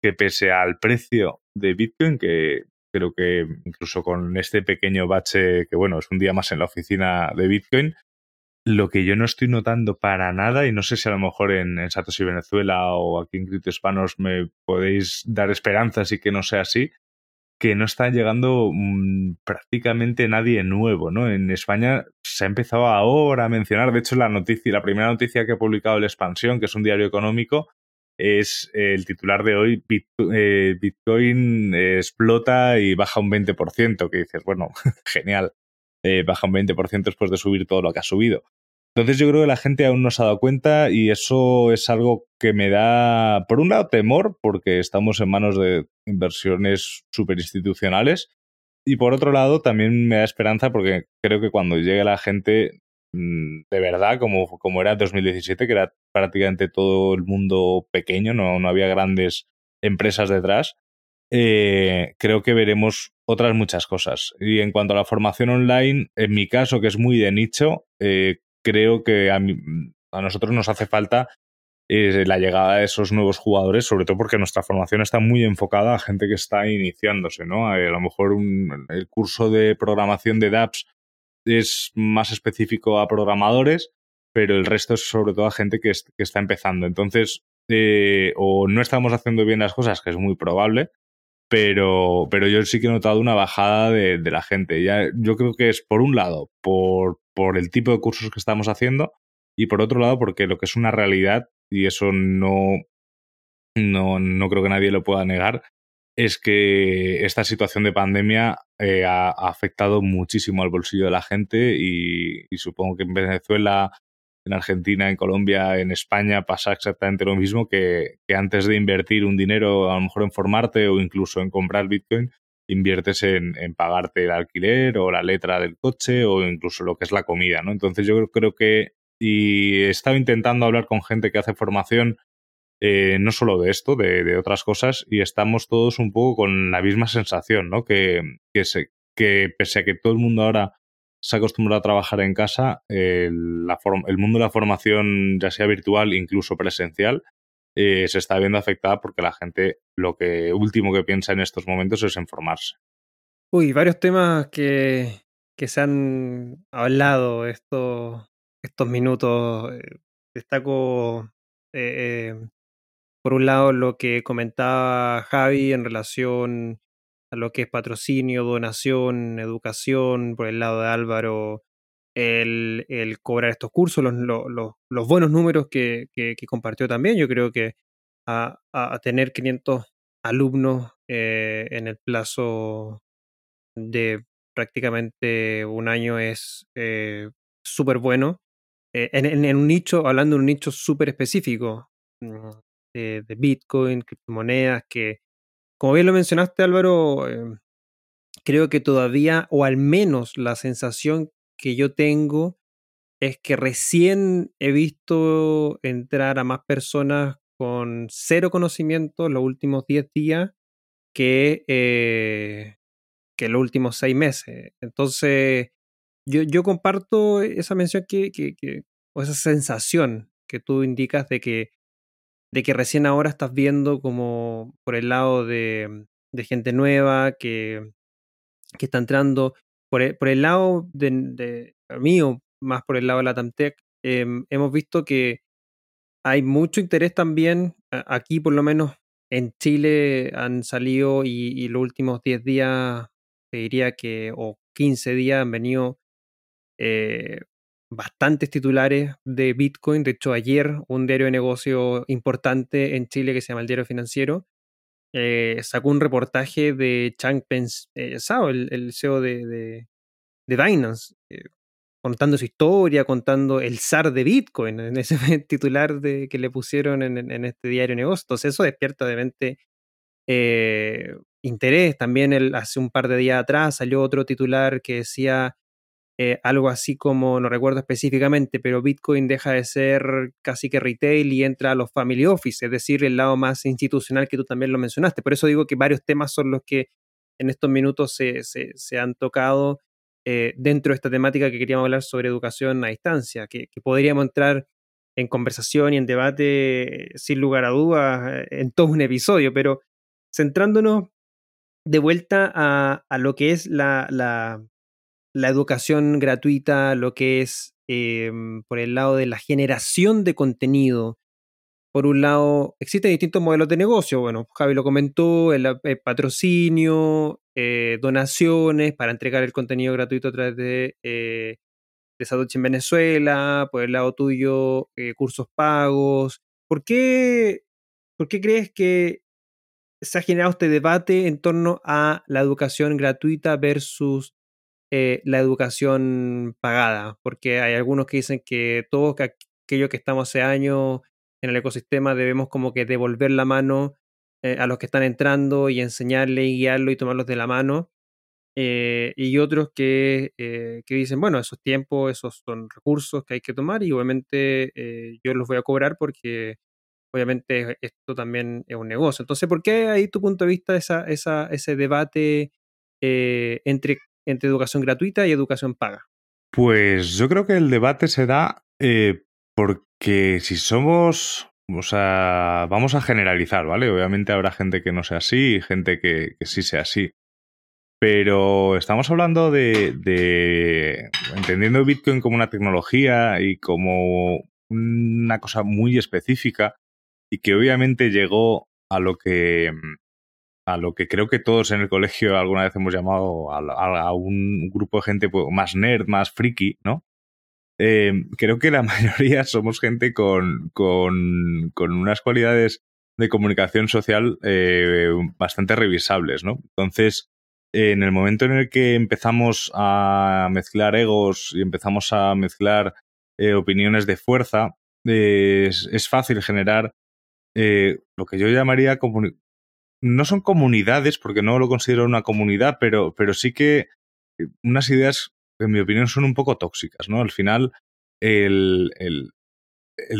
que pese al precio de Bitcoin, que creo que incluso con este pequeño bache, que bueno, es un día más en la oficina de Bitcoin, lo que yo no estoy notando para nada, y no sé si a lo mejor en, en Satoshi Venezuela o aquí en Cripto Hispanos me podéis dar esperanzas y que no sea así, que no está llegando mm, prácticamente nadie nuevo, ¿no? En España se ha empezado ahora a mencionar, de hecho la noticia, la primera noticia que ha publicado La Expansión, que es un diario económico, es el titular de hoy, eh, Bitcoin explota y baja un 20%, que dices, bueno, genial, eh, baja un 20% después de subir todo lo que ha subido. Entonces yo creo que la gente aún no se ha dado cuenta y eso es algo que me da, por un lado, temor, porque estamos en manos de inversiones súper institucionales, y por otro lado, también me da esperanza porque creo que cuando llegue la gente mm, de verdad, como, como era 2017, que era prácticamente todo el mundo pequeño, no, no había grandes empresas detrás, eh, creo que veremos otras muchas cosas. Y en cuanto a la formación online, en mi caso, que es muy de nicho, eh, creo que a, nosotros nos hace falta eh, la llegada de esos nuevos jugadores, sobre todo porque nuestra formación está muy enfocada a gente que está iniciándose, ¿no? A, lo mejor el curso de programación de dApps es más específico a programadores, pero el resto es sobre todo a gente que, está empezando. Entonces, eh, o no estamos haciendo bien las cosas, que es muy probable, pero, pero yo sí que he notado una bajada de, la gente. Ya, yo creo que es, por un lado, por, por el tipo de cursos que estamos haciendo y por otro lado, porque lo que es una realidad, y eso no, no, no creo que nadie lo pueda negar, es que esta situación de pandemia eh, ha, afectado muchísimo al bolsillo de la gente y, supongo que en Venezuela, en Argentina, en Colombia, en España pasa exactamente lo mismo que, que, antes de invertir un dinero, a lo mejor en formarte o incluso en comprar Bitcoin, inviertes en, en pagarte el alquiler o la letra del coche o incluso lo que es la comida, ¿no? Entonces yo creo que y he estado intentando hablar con gente que hace formación eh, no solo de esto, de, otras cosas, y estamos todos un poco con la misma sensación, ¿no? Que, que, que pese a que todo el mundo ahora se ha acostumbrado a trabajar en casa, el mundo de la formación, ya sea virtual, incluso presencial, eh, se está viendo afectada porque la gente lo que último que piensa en estos momentos es en formarse. Uy, varios temas que, que se han hablado esto, estos minutos. Eh, destaco, eh, por un lado, lo que comentaba Javi en relación a lo que es patrocinio, donación, educación, por el lado de Álvaro, el, el cobrar estos cursos, los, los, los buenos números que, que, compartió también. Yo creo que a, a tener 500 alumnos en el plazo de prácticamente un año es súper bueno. Eh, en, un nicho, hablando de un nicho súper específico mm, de, Bitcoin, criptomonedas, que, como bien lo mencionaste Álvaro, creo que todavía, o al menos la sensación que yo tengo, es que recién he visto entrar a más personas con cero conocimiento los últimos 10 días que, eh, que los últimos 6 meses. Entonces, yo, yo comparto esa mención que, que, o esa sensación que tú indicas de que, de que recién ahora estás viendo como por el lado de, de gente nueva que, que está entrando, por el, por el lado de, de, mío, más por el lado de la Tamtec, em, hemos visto que hay mucho interés también, aquí por lo menos en Chile han salido y, los últimos 10 días, te diría que, o 15 días han venido eh, bastantes titulares de Bitcoin. De hecho, ayer un diario de negocio importante en Chile que se llama el Diario Financiero eh, sacó un reportaje de Chang Pen eh, Sao, el, CEO de, de, Binance, contando su historia, contando el zar de Bitcoin, en ese titular de, que le pusieron en, este diario negocio. Entonces eso despierta obviamente eh, interés. También el, hace un par de días atrás salió otro titular que decía eh, algo así como, no recuerdo específicamente, pero Bitcoin deja de ser casi que retail y entra a los family office, es decir, el lado más institucional que tú también lo mencionaste. Por eso digo que varios temas son los que en estos minutos se, se, han tocado eh, dentro de esta temática que queríamos hablar sobre educación a distancia, que, podríamos entrar en conversación y en debate sin lugar a dudas en todo un episodio, pero centrándonos de vuelta a, a lo que es la, la, la educación gratuita, lo que es em, por el lado de la generación de contenido. Por un lado, existen distintos modelos de negocio. Bueno, Javi lo comentó, el, patrocinio, eh, donaciones para entregar el contenido gratuito a través de, eh, de en Venezuela, por el lado tuyo, eh, cursos pagos. ¿Por qué, ¿Por qué crees que se ha generado este debate en torno a la educación gratuita versus eh, la educación pagada, porque hay algunos que dicen que todos aquellos que estamos hace años en el ecosistema debemos como que devolver la mano eh, a los que están entrando y enseñarle y guiarlo y tomarlos de la mano. Eh, y otros que, que, dicen, bueno, esos tiempos, esos son recursos que hay que tomar y obviamente yo los voy a cobrar porque obviamente esto también es un negocio. Entonces, ¿por qué ahí tu punto de vista ese debate entre entre educación gratuita y educación paga? Pues yo creo que el debate se da eh, porque si somos, o sea, vamos a generalizar, ¿vale? Obviamente habrá gente que no sea así y gente que, sí sea así. Pero estamos hablando de, de, entendiendo Bitcoin como una tecnología y como una cosa muy específica y que obviamente llegó a lo que a lo que creo que todos en el colegio alguna vez hemos llamado a, un grupo de gente pues, más nerd, más friki, ¿no? Eh, creo que la mayoría somos gente con, con, con unas cualidades de comunicación social eh, bastante revisables, ¿no? Entonces, en el momento en el que empezamos a mezclar egos y empezamos a mezclar eh, opiniones de fuerza, es, es, fácil generar lo que yo llamaría no son comunidades, porque no lo considero una comunidad, pero, pero sí que eh, unas ideas, en mi opinión, son un poco tóxicas, ¿no? Al final, el, el,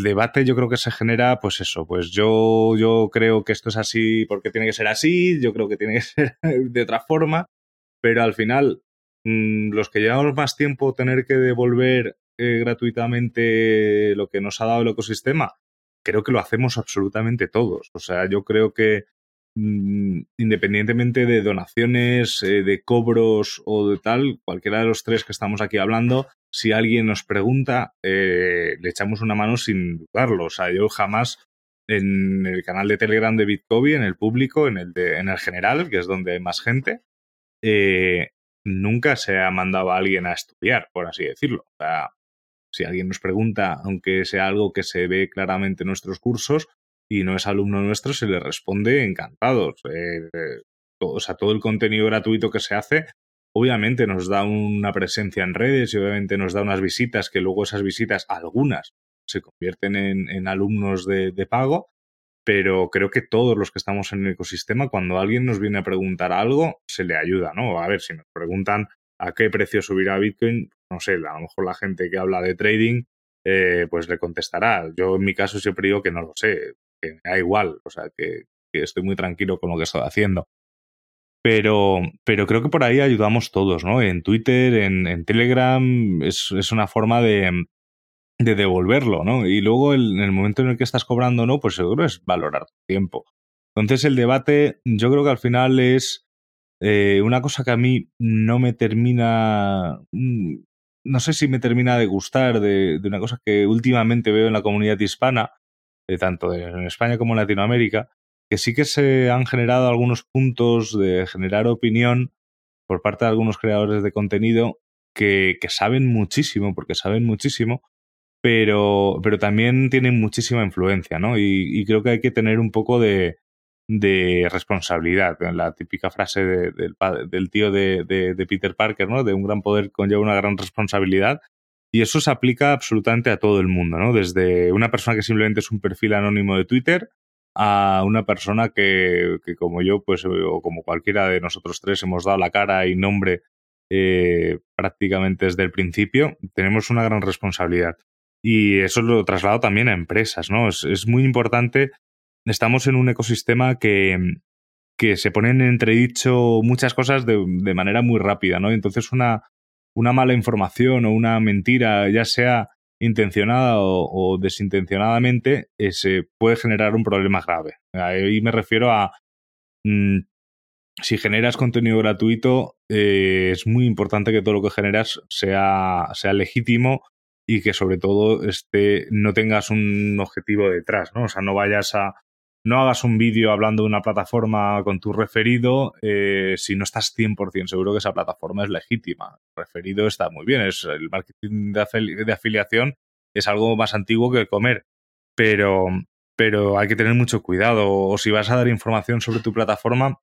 debate yo creo que se genera, pues eso, pues yo, yo creo que esto es así porque tiene que ser así, yo creo que tiene que ser de otra forma, pero al final, mm, los que llevamos más tiempo tener que devolver eh, gratuitamente lo que nos ha dado el ecosistema, creo que lo hacemos absolutamente todos. O sea, yo creo que independientemente de donaciones, eh, de cobros o de tal, cualquiera de los tres que estamos aquí hablando, si alguien nos pregunta, eh, le echamos una mano sin dudarlo. O sea, yo jamás en el canal de Telegram de Bitcoin, en el público, en el, en el general, que es donde hay más gente, eh, nunca se ha mandado a alguien a estudiar, por así decirlo. O sea, si alguien nos pregunta, aunque sea algo que se ve claramente en nuestros cursos, y no es alumno nuestro, se le responde encantados. Eh, todo, o sea, todo el contenido gratuito que se hace, obviamente nos da una presencia en redes y obviamente nos da unas visitas que luego esas visitas, algunas, se convierten en, alumnos de, de, pago, pero creo que todos los que estamos en el ecosistema, cuando alguien nos viene a preguntar algo, se le ayuda, ¿no? A ver, si nos preguntan a qué precio subirá Bitcoin, no sé, a lo mejor la gente que habla de trading, eh, pues le contestará. Yo en mi caso siempre digo que no lo sé que me da igual, o sea, que, estoy muy tranquilo con lo que estoy haciendo. Pero, pero creo que por ahí ayudamos todos, ¿no? En Twitter, en, Telegram, es, es, una forma de, de devolverlo, ¿no? Y luego en el momento en el que estás cobrando, ¿no? Pues seguro es valorar tu tiempo. Entonces el debate, yo creo que al final es eh, una cosa que a mí no me termina, mm, no sé si me termina de gustar de, de una cosa que últimamente veo en la comunidad hispana, tanto en España como en Latinoamérica, que sí que se han generado algunos puntos de generar opinión por parte de algunos creadores de contenido que, que saben muchísimo, porque saben muchísimo, pero, pero también tienen muchísima influencia, ¿no? Y, creo que hay que tener un poco de, de responsabilidad. La típica frase del tío de, de, Peter Parker, ¿no? De un gran poder conlleva una gran responsabilidad. Y eso se aplica absolutamente a todo el mundo, ¿no? Desde una persona que simplemente es un perfil anónimo de Twitter a una persona que, como yo, pues, o como cualquiera de nosotros tres, hemos dado la cara y nombre eh, prácticamente desde el principio, tenemos una gran responsabilidad. Y eso lo traslado también a empresas, ¿no? Es, muy importante. Estamos en un ecosistema que, que se ponen en entredicho muchas cosas de, de manera muy rápida, ¿no? Entonces, una, una mala información o una mentira, ya sea intencionada o, desintencionadamente, eh, se puede generar un problema grave. Ahí me refiero a mm, si generas contenido gratuito, eh, es muy importante que todo lo que generas sea, sea legítimo y que sobre todo este, no tengas un objetivo detrás, ¿no? O sea, no vayas a, no hagas un vídeo hablando de una plataforma con tu referido eh, si no estás 100% seguro que esa plataforma es legítima. El referido está muy bien, es el marketing de, afiliación es algo más antiguo que comer, pero, pero hay que tener mucho cuidado. O si vas a dar información sobre tu plataforma,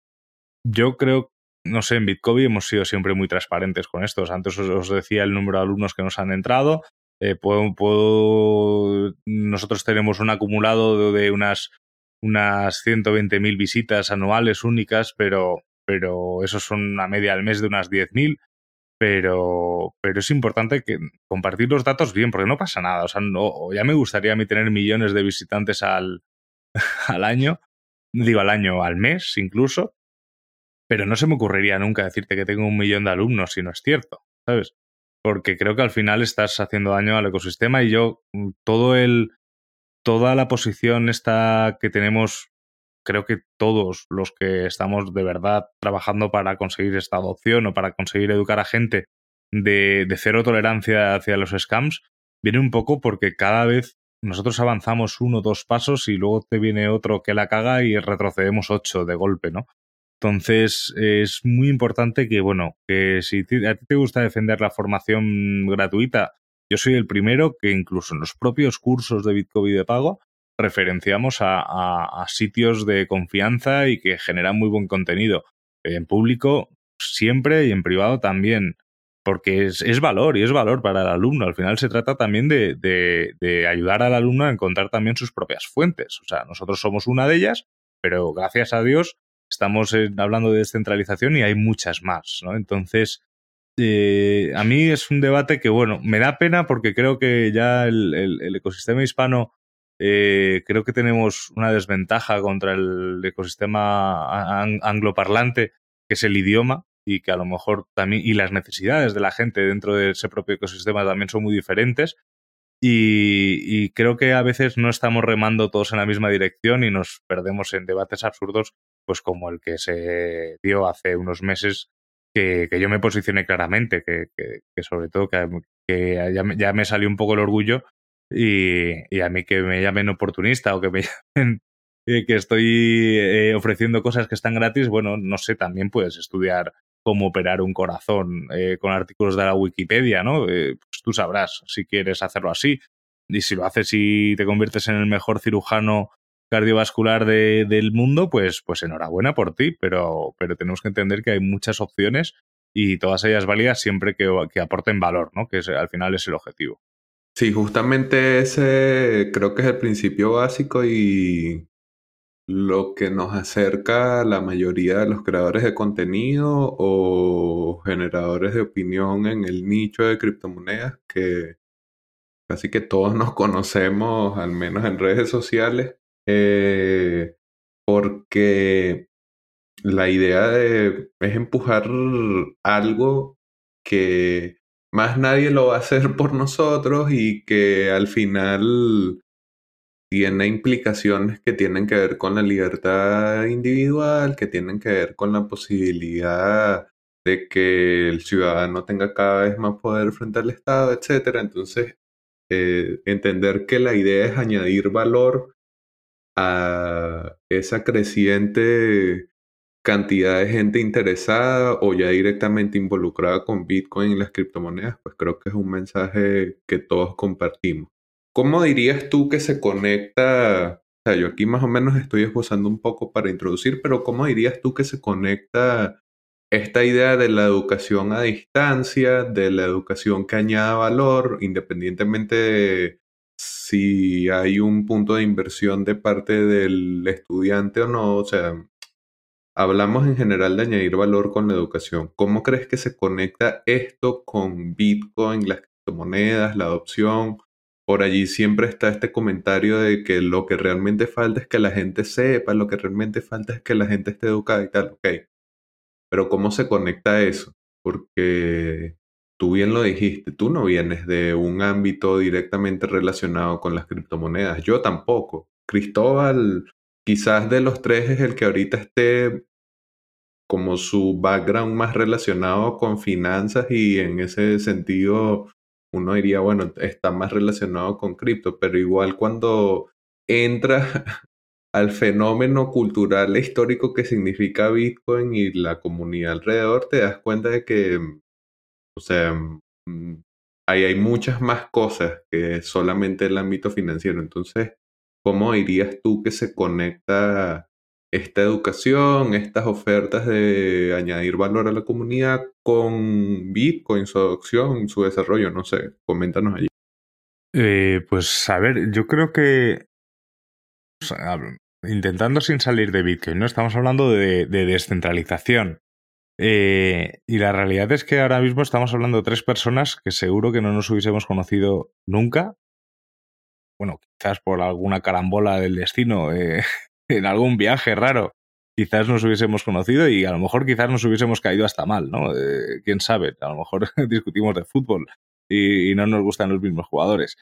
yo creo, no sé, en Bitcoin hemos sido siempre muy transparentes con esto. Antes os, decía el número de alumnos que nos han entrado. Eh, puedo, nosotros tenemos un acumulado de unas unas 120.000 visitas anuales únicas, pero, pero eso son una media al mes de unas 10.000. Pero, pero es importante que compartir los datos bien, porque no pasa nada. O sea, no, ya me gustaría a mí tener millones de visitantes al, al año, digo al año, al mes incluso, pero no se me ocurriría nunca decirte que tengo un millón de alumnos si no es cierto, ¿sabes? Porque creo que al final estás haciendo daño al ecosistema y yo mm, todo el, toda la posición esta que tenemos, creo que todos los que estamos de verdad trabajando para conseguir esta adopción o para conseguir educar a gente de, cero tolerancia hacia los scams, viene un poco porque cada vez nosotros avanzamos uno o dos pasos y luego te viene otro que la caga y retrocedemos ocho de golpe, ¿no? Entonces es muy importante que, bueno, que si a ti te gusta defender la formación gratuita, yo soy el primero que incluso en los propios cursos de Bitcoin de pago referenciamos a, sitios de confianza y que generan muy buen contenido. En público siempre y en privado también, porque es, valor y es valor para el alumno. Al final se trata también de, ayudar al alumno a encontrar también sus propias fuentes. O sea, nosotros somos una de ellas, pero gracias a Dios estamos hablando de descentralización y hay muchas más, ¿no? Entonces, eh, a mí es un debate que, bueno, me da pena porque creo que ya el, ecosistema hispano, eh, creo que tenemos una desventaja contra el ecosistema angloparlante, que es el idioma, y que a lo mejor también, y las necesidades de la gente dentro de ese propio ecosistema también son muy diferentes. y creo que a veces no estamos remando todos en la misma dirección y nos perdemos en debates absurdos, pues como el que se dio hace unos meses que, yo me posicioné claramente, que, sobre todo que, ya, me salió un poco el orgullo y, a mí que me llamen oportunista o que me llamen eh, que estoy eh, ofreciendo cosas que están gratis, bueno, no sé, también puedes estudiar cómo operar un corazón eh, con artículos de la Wikipedia, ¿no? pues tú sabrás si quieres hacerlo así. Y si lo haces y te conviertes en el mejor cirujano cardiovascular del mundo, pues, pues enhorabuena por ti, pero, pero tenemos que entender que hay muchas opciones y todas ellas válidas siempre que, aporten valor, ¿no? Que al final es el objetivo. Sí, justamente ese creo que es el principio básico y lo que nos acerca a la mayoría de los creadores de contenido o generadores de opinión en el nicho de criptomonedas que casi que todos nos conocemos, al menos en redes sociales, eh, porque la idea de, es empujar algo que más nadie lo va a hacer por nosotros y que al final tiene implicaciones que tienen que ver con la libertad individual, que tienen que ver con la posibilidad de que el ciudadano tenga cada vez más poder frente al Estado, etc. Entonces, eh, entender que la idea es añadir valor a esa creciente cantidad de gente interesada o ya directamente involucrada con Bitcoin y las criptomonedas, pues creo que es un mensaje que todos compartimos. ¿Cómo dirías tú que se conecta? O sea, yo aquí más o menos estoy esbozando un poco para introducir, pero ¿cómo dirías tú que se conecta esta idea de la educación a distancia, de la educación que añada valor, independientemente de si hay un punto de inversión de parte del estudiante o no, o sea, hablamos en general de añadir valor con la educación. ¿Cómo crees que se conecta esto con Bitcoin, las criptomonedas, la adopción? Por allí siempre está este comentario de que lo que realmente falta es que la gente sepa, lo que realmente falta es que la gente esté educada y tal, ok. Pero ¿cómo se conecta eso? Porque tú bien lo dijiste, tú no vienes de un ámbito directamente relacionado con las criptomonedas, yo tampoco. Cristóbal, quizás de los tres es el que ahorita esté como su background más relacionado con finanzas y en ese sentido uno diría, bueno, está más relacionado con cripto, pero igual cuando entra al fenómeno cultural e histórico que significa Bitcoin y la comunidad alrededor, te das cuenta de que, o sea, mm, ahí hay muchas más cosas que solamente el ámbito financiero. Entonces, ¿cómo dirías tú que se conecta esta educación, estas ofertas de añadir valor a la comunidad con Bitcoin, su adopción, su desarrollo? No sé, coméntanos allí. Eh, pues a ver, yo creo que intentando sin salir de Bitcoin, ¿no? Estamos hablando de, descentralización. Eh, y la realidad es que ahora mismo estamos hablando de tres personas que seguro que no nos hubiésemos conocido nunca. Bueno, quizás por alguna carambola del destino eh, en algún viaje raro, quizás nos hubiésemos conocido y a lo mejor quizás nos hubiésemos caído hasta mal, ¿no? Eh, Quién sabe, a lo mejor discutimos de fútbol y, no nos gustan los mismos jugadores.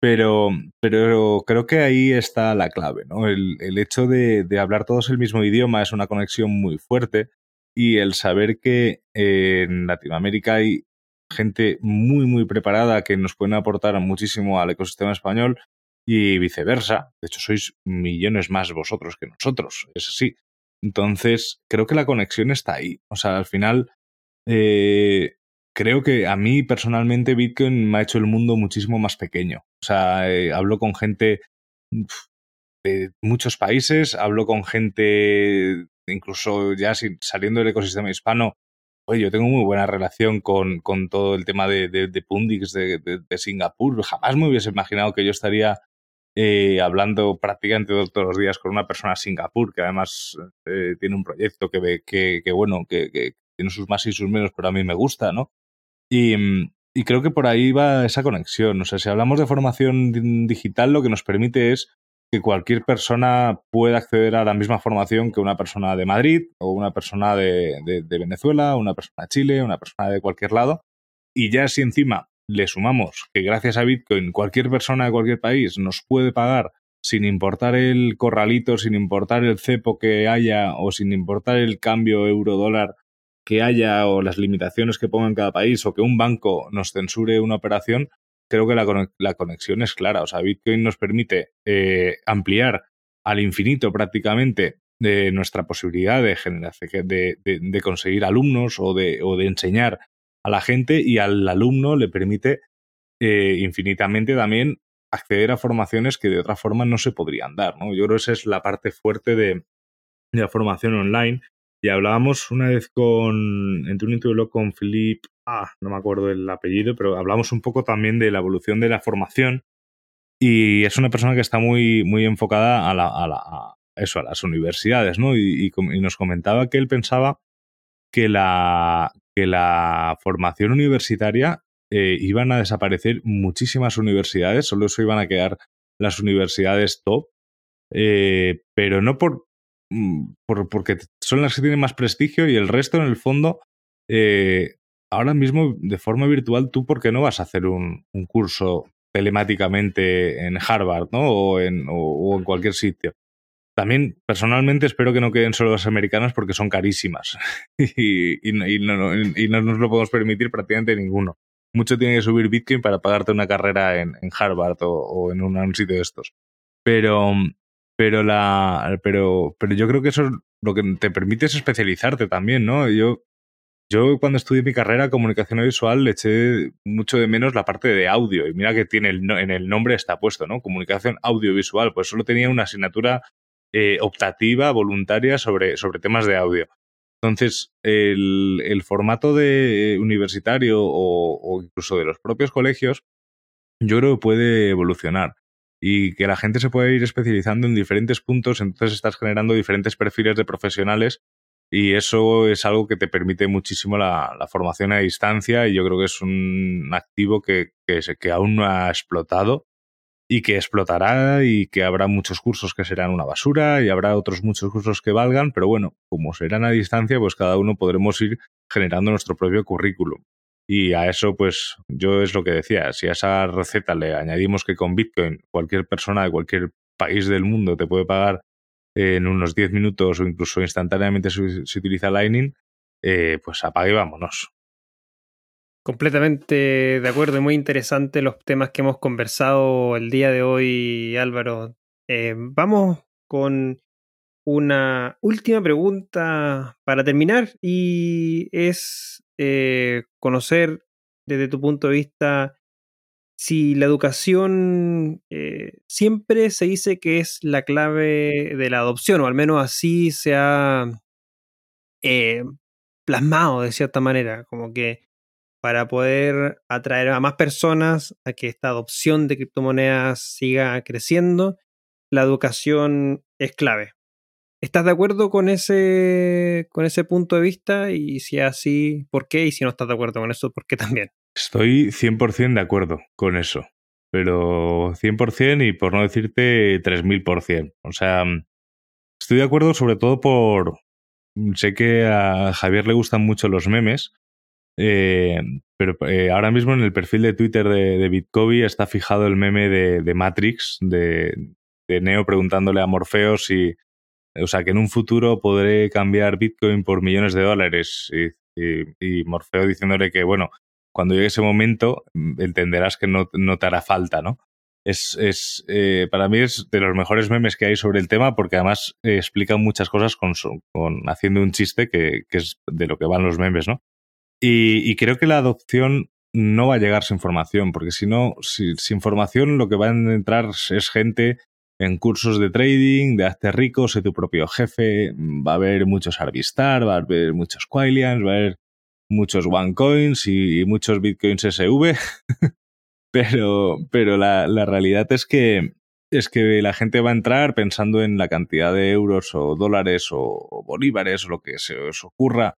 Pero, pero creo que ahí está la clave, ¿no? El, hecho de, hablar todos el mismo idioma es una conexión muy fuerte y el saber que en Latinoamérica hay gente muy, muy preparada que nos pueden aportar muchísimo al ecosistema español y viceversa. De hecho, sois millones más vosotros que nosotros, es así. Entonces, creo que la conexión está ahí. O sea, al final, eh, creo que a mí personalmente Bitcoin me ha hecho el mundo muchísimo más pequeño. O sea, eh, hablo con gente de muchos países, hablo con gente, incluso ya saliendo del ecosistema hispano, Oye, yo tengo muy buena relación con, con todo el tema de, de, de Pundix de, de, Singapur. Jamás me hubiese imaginado que yo estaría eh, hablando prácticamente todos los días con una persona de Singapur, que además eh, tiene un proyecto que, que, que bueno, que, que, tiene sus más y sus menos, pero a mí me gusta, ¿no? Y, y creo que por ahí va esa conexión. O sea, si hablamos de formación digital, lo que nos permite es que cualquier persona pueda acceder a la misma formación que una persona de Madrid o una persona de, de, de Venezuela, una persona de Chile, una persona de cualquier lado. Y ya si encima le sumamos que gracias a Bitcoin cualquier persona de cualquier país nos puede pagar sin importar el corralito, sin importar el cepo que haya o sin importar el cambio euro-dólar que haya o las limitaciones que ponga en cada país o que un banco nos censure una operación, creo que la, conexión es clara. O sea, Bitcoin nos permite eh, ampliar al infinito prácticamente de nuestra posibilidad de, de, de, conseguir alumnos o de, o de enseñar a la gente y al alumno le permite eh, infinitamente también acceder a formaciones que de otra forma no se podrían dar. ¿no? Yo creo que esa es la parte fuerte de, la formación online. Y hablábamos una vez con, entre un interview con Philip, ah, no me acuerdo el apellido, pero hablamos un poco también de la evolución de la formación. Y es una persona que está muy, muy enfocada a, la, a, la, eso, a las universidades, ¿no? y, nos comentaba que él pensaba que la, que la formación universitaria eh, iban a desaparecer muchísimas universidades, solo eso iban a quedar las universidades top, eh, pero no por, mm, por, porque son las que tienen más prestigio y el resto en el fondo, eh, ahora mismo de forma virtual, tú por qué no vas a hacer un, un curso telemáticamente en Harvard ¿no? o, en, cualquier sitio. También, personalmente, espero que no queden solo las americanas porque son carísimas y, no, nos lo podemos permitir prácticamente ninguno. Mucho tiene que subir Bitcoin para pagarte una carrera en, Harvard o, en un, sitio de estos. Pero, pero, la, pero, pero yo creo que eso lo que te permite es especializarte también, ¿no? Yo, yo cuando estudié mi carrera comunicación visual le eché mucho de menos la parte de audio. Y mira que tiene en el nombre está puesto, ¿no? Comunicación audiovisual. Pues solo tenía una asignatura eh, optativa, voluntaria sobre, sobre temas de audio. Entonces, el, formato de universitario o, incluso de los propios colegios, yo creo que puede evolucionar y que la gente se puede ir especializando en diferentes puntos, entonces estás generando diferentes perfiles de profesionales y eso es algo que te permite muchísimo la, formación a distancia y yo creo que es un activo que, que, que aún no ha explotado y que explotará y que habrá muchos cursos que serán una basura y habrá otros muchos cursos que valgan, pero bueno, como serán a distancia, pues cada uno podremos ir generando nuestro propio currículum. Y a eso, pues yo es lo que decía, si a esa receta le añadimos que con Bitcoin cualquier persona de cualquier país del mundo te puede pagar en unos 10 minutos o incluso instantáneamente se utiliza Lightning, eh, pues apague y vámonos. Completamente de acuerdo, muy interesante los temas que hemos conversado el día de hoy, Álvaro. Eh, vamos con una última pregunta para terminar y es eh, conocer desde tu punto de vista si la educación eh, siempre se dice que es la clave de la adopción, o al menos así se ha plasmado de cierta manera, como que para poder atraer a más personas a que esta adopción de criptomonedas siga creciendo, la educación es clave. ¿Estás de acuerdo con ese, con ese punto de vista? Y si es así, ¿por qué? Y si no estás de acuerdo con eso, ¿por qué también? Estoy 100% de acuerdo con eso. Pero 100% y por no decirte 3000%. O sea, estoy de acuerdo sobre todo por... Sé que a Javier le gustan mucho los memes eh, pero eh, ahora mismo en el perfil de Twitter de, de está fijado el meme de, Matrix, de, Neo preguntándole a Morfeo si, o sea, que en un futuro podré cambiar Bitcoin por millones de dólares. Y, Morfeo diciéndole que, bueno, cuando llegue ese momento mm, entenderás que no, no te hará falta, ¿no? Es, es eh, para mí es de los mejores memes que hay sobre el tema porque además explica muchas cosas con, con haciendo un chiste que, que, es de lo que van los memes, ¿no? Y, creo que la adopción no va a llegar sin formación, porque si no, sin formación lo que va a entrar es gente en cursos de trading, de hazte rico, sé tu propio jefe, va a haber muchos Arvistar, va a haber muchos Quailians, va a haber muchos OneCoins y, y muchos Bitcoins SV. pero pero la, la, realidad es que, es que la gente va a entrar pensando en la cantidad de euros o dólares o bolívares o lo que se os ocurra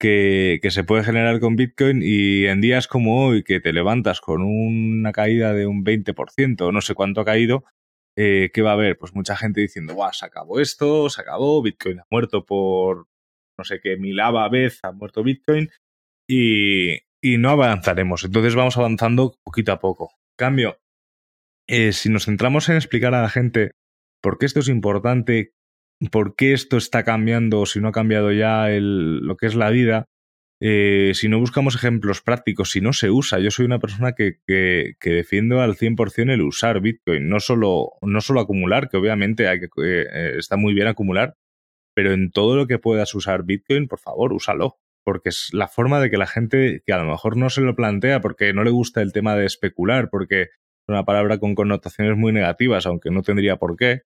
que, se puede generar con Bitcoin y en días como hoy que te levantas con una caída de un 20%, no sé cuánto ha caído, eh, ¿qué va a haber? Pues mucha gente diciendo, guau, se acabó esto, se acabó, Bitcoin ha muerto por no sé qué milava vez, ha muerto Bitcoin y, y no avanzaremos. Entonces vamos avanzando poquito a poco. Cambio, eh, si nos centramos en explicar a la gente por qué esto es importante, por qué esto está cambiando, si no ha cambiado ya lo que es la vida, eh, si no buscamos ejemplos prácticos, si no se usa, yo soy una persona que, que, defiendo al 100% el usar Bitcoin, no solo, no solo acumular, que obviamente hay que, eh, está muy bien acumular, pero en todo lo que puedas usar Bitcoin, por favor, úsalo, porque es la forma de que la gente que a lo mejor no se lo plantea porque no le gusta el tema de especular, porque es una palabra con connotaciones muy negativas, aunque no tendría por qué,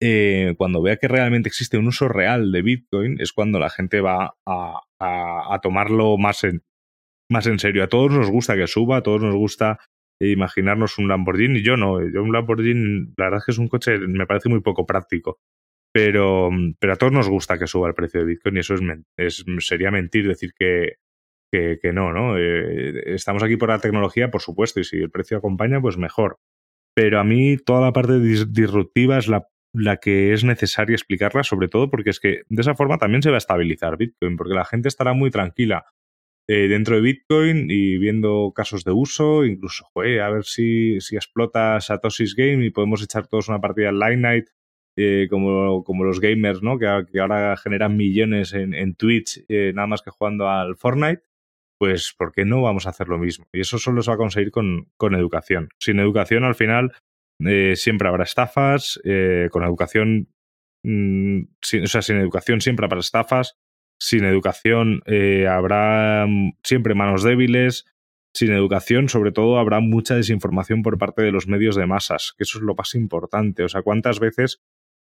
eh, cuando vea que realmente existe un uso real de Bitcoin, es cuando la gente va a, tomarlo más en, más en serio. A todos nos gusta que suba, a todos nos gusta imaginarnos un Lamborghini. Yo no, yo un Lamborghini, la verdad es que es un coche, me parece muy poco práctico. Pero, pero a todos nos gusta que suba el precio de Bitcoin y eso es, sería mentir decir que, que, no, ¿no? Eh, estamos aquí por la tecnología, por supuesto, y si el precio acompaña, pues mejor. Pero a mí toda la parte disruptiva es la la que es necesaria explicarla, sobre todo porque es que de esa forma también se va a estabilizar Bitcoin, porque la gente estará muy tranquila eh, dentro de Bitcoin y viendo casos de uso, incluso, joder, a ver si, si explota Satoshi's Game y podemos echar todos una partida en Light Night, eh, como, como los gamers, ¿no? Que, ahora generan millones en, en Twitch, eh, nada más que jugando al Fortnite. Pues, ¿por qué no vamos a hacer lo mismo? Y eso solo se va a conseguir con, con educación. Sin educación, al final, eh, siempre habrá estafas, eh, con educación, mm, o sea, sin educación siempre habrá estafas, sin educación habrá mm, siempre manos débiles, sin educación sobre todo habrá mucha desinformación por parte de los medios de masas, que eso es lo más importante, o sea, cuántas veces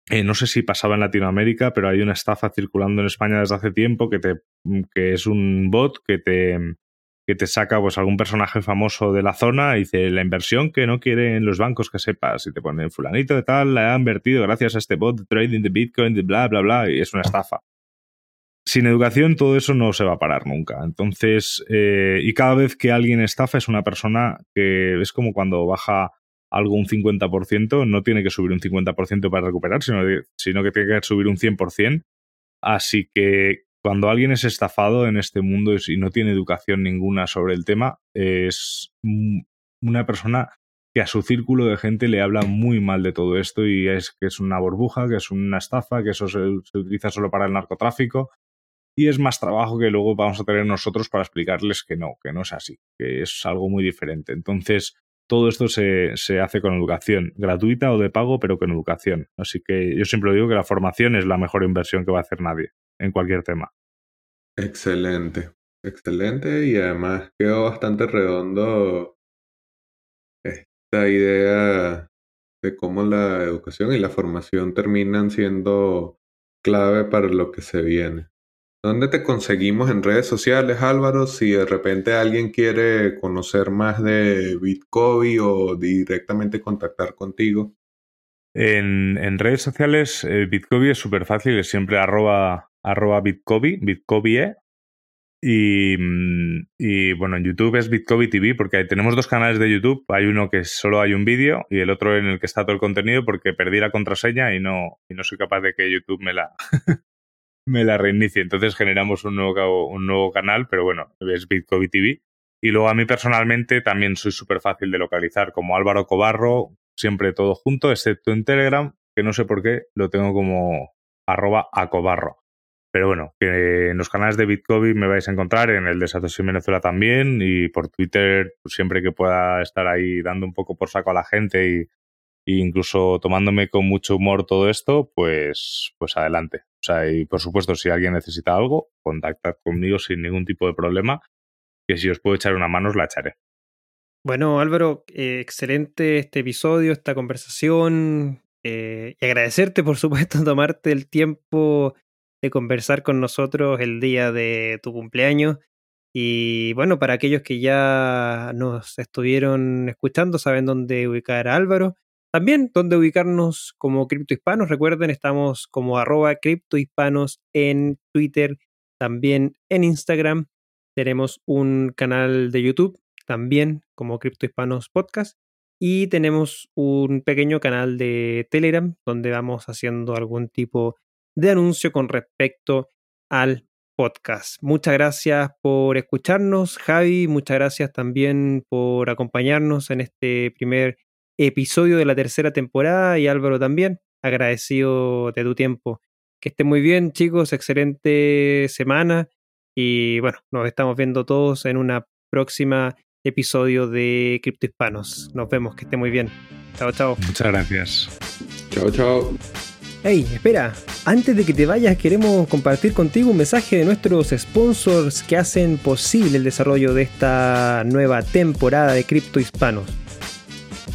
eh, no sé si pasaba en Latinoamérica, pero hay una estafa circulando en España desde hace tiempo que, te, que es un bot que te, que te saca pues algún personaje famoso de la zona y dice la inversión que no quieren los bancos que sepas y te pone fulanito de tal la ha invertido gracias a este bot trading de Bitcoin de bla bla bla y es una estafa. Sin educación todo eso no se va a parar nunca. Entonces, eh, y cada vez que alguien estafa es una persona que es como cuando baja algo un 50%, no tiene que subir un 50% para recuperar, sino, sino que tiene que subir un 100%. Así que cuando alguien es estafado en este mundo y no tiene educación ninguna sobre el tema, es una persona que a su círculo de gente le habla muy mal de todo esto y es que es una burbuja, que es una estafa, que eso se, utiliza solo para el narcotráfico y es más trabajo que luego vamos a tener nosotros para explicarles que no, que no es así, que es algo muy diferente. Entonces, todo esto se, se, hace con educación, gratuita o de pago, pero con educación. Así que yo siempre digo que la formación es la mejor inversión que va a hacer nadie en cualquier tema. Excelente, excelente y además quedó bastante redondo esta idea de cómo la educación y la formación terminan siendo clave para lo que se viene. ¿Dónde te conseguimos en redes sociales, Álvaro? Si de repente alguien quiere conocer más de Bitcoin o directamente contactar contigo. En, en redes sociales, eh, Bitcoin es súper fácil, es siempre arroba arroba bitcobi, bitcobie. Y, mm, y, bueno, en YouTube es Bitcobi TV porque tenemos dos canales de YouTube. Hay uno que solo hay un vídeo y el otro en el que está todo el contenido porque perdí la contraseña y no, y no soy capaz de que YouTube me la, me la reinicie. Entonces generamos un nuevo, un nuevo canal, pero bueno, es Bitcobi TV. Y luego a mí personalmente también soy súper fácil de localizar, como Álvaro Cobarro, siempre todo junto, excepto en Telegram, que no sé por qué lo tengo como arroba acobarro. Pero bueno, en los canales de Bitcoin me vais a encontrar, en el de Satoshi Venezuela también, y por Twitter, pues siempre que pueda estar ahí dando un poco por saco a la gente y, incluso tomándome con mucho humor todo esto, pues, pues adelante. O sea, y por supuesto, si alguien necesita algo, contactad conmigo sin ningún tipo de problema, que si os puedo echar una mano, os la echaré. Bueno, Álvaro, eh, excelente este episodio, esta conversación, eh, y agradecerte, por supuesto, tomarte el tiempo de conversar con nosotros el día de tu cumpleaños. Y bueno, para aquellos que ya nos estuvieron escuchando, saben dónde ubicar a Álvaro. También dónde ubicarnos como criptohispanos. Recuerden, estamos como arroba criptohispanos en Twitter, también en Instagram. Tenemos un canal de YouTube, también como Criptohispanos Podcast. Y tenemos un pequeño canal de Telegram donde vamos haciendo algún tipo de anuncio con respecto al podcast. Muchas gracias por escucharnos, Javi. Muchas gracias también por acompañarnos en este primer episodio de la tercera temporada y Álvaro también. Agradecido de tu tiempo. Que estén muy bien, chicos. Excelente semana. Y bueno, nos estamos viendo todos en una próxima episodio de Cripto Hispanos. Nos vemos, que esté muy bien. Chao, chao. Muchas gracias. Chao, chao. Hey, espera, antes de que te vayas queremos compartir contigo un mensaje de nuestros sponsors que hacen posible el desarrollo de esta nueva temporada de Cripto Hispanos.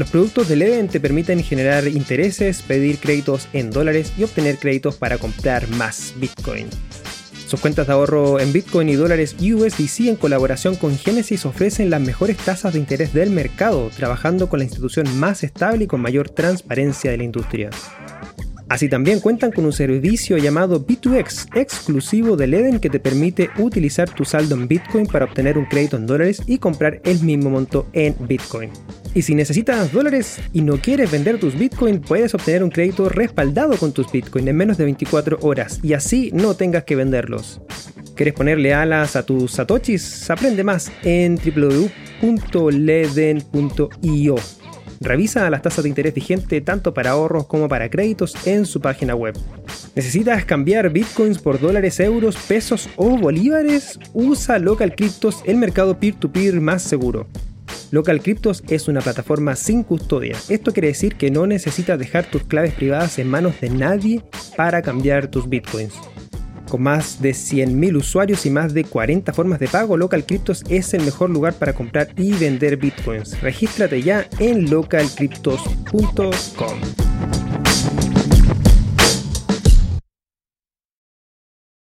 Los productos de Leden te permiten generar intereses, pedir créditos en dólares y obtener créditos para comprar más Bitcoin. Sus cuentas de ahorro en Bitcoin y dólares USDC en colaboración con Genesis ofrecen las mejores tasas de interés del mercado, trabajando con la institución más estable y con mayor transparencia de la industria. Así también cuentan con un servicio llamado B2X, exclusivo de Leden, que te permite utilizar tu saldo en Bitcoin para obtener un crédito en dólares y comprar el mismo monto en Bitcoin. Y si necesitas dólares y no quieres vender tus Bitcoin, puedes obtener un crédito respaldado con tus Bitcoin en menos de 24 horas y así no tengas que venderlos. ¿Quieres ponerle alas a tus satoshis? Aprende más en www.leden.io. Revisa las tasas de interés vigente tanto para ahorros como para créditos en su página web. ¿Necesitas cambiar bitcoins por dólares, euros, pesos o bolívares? Usa Local Cryptos, el mercado peer-to-peer más seguro. Local Cryptos es una plataforma sin custodia. Esto quiere decir que no necesitas dejar tus claves privadas en manos de nadie para cambiar tus bitcoins. Con más de 100.000 usuarios y más de 40 formas de pago, Local Cryptos es el mejor lugar para comprar y vender bitcoins. Regístrate ya en localcryptos.com.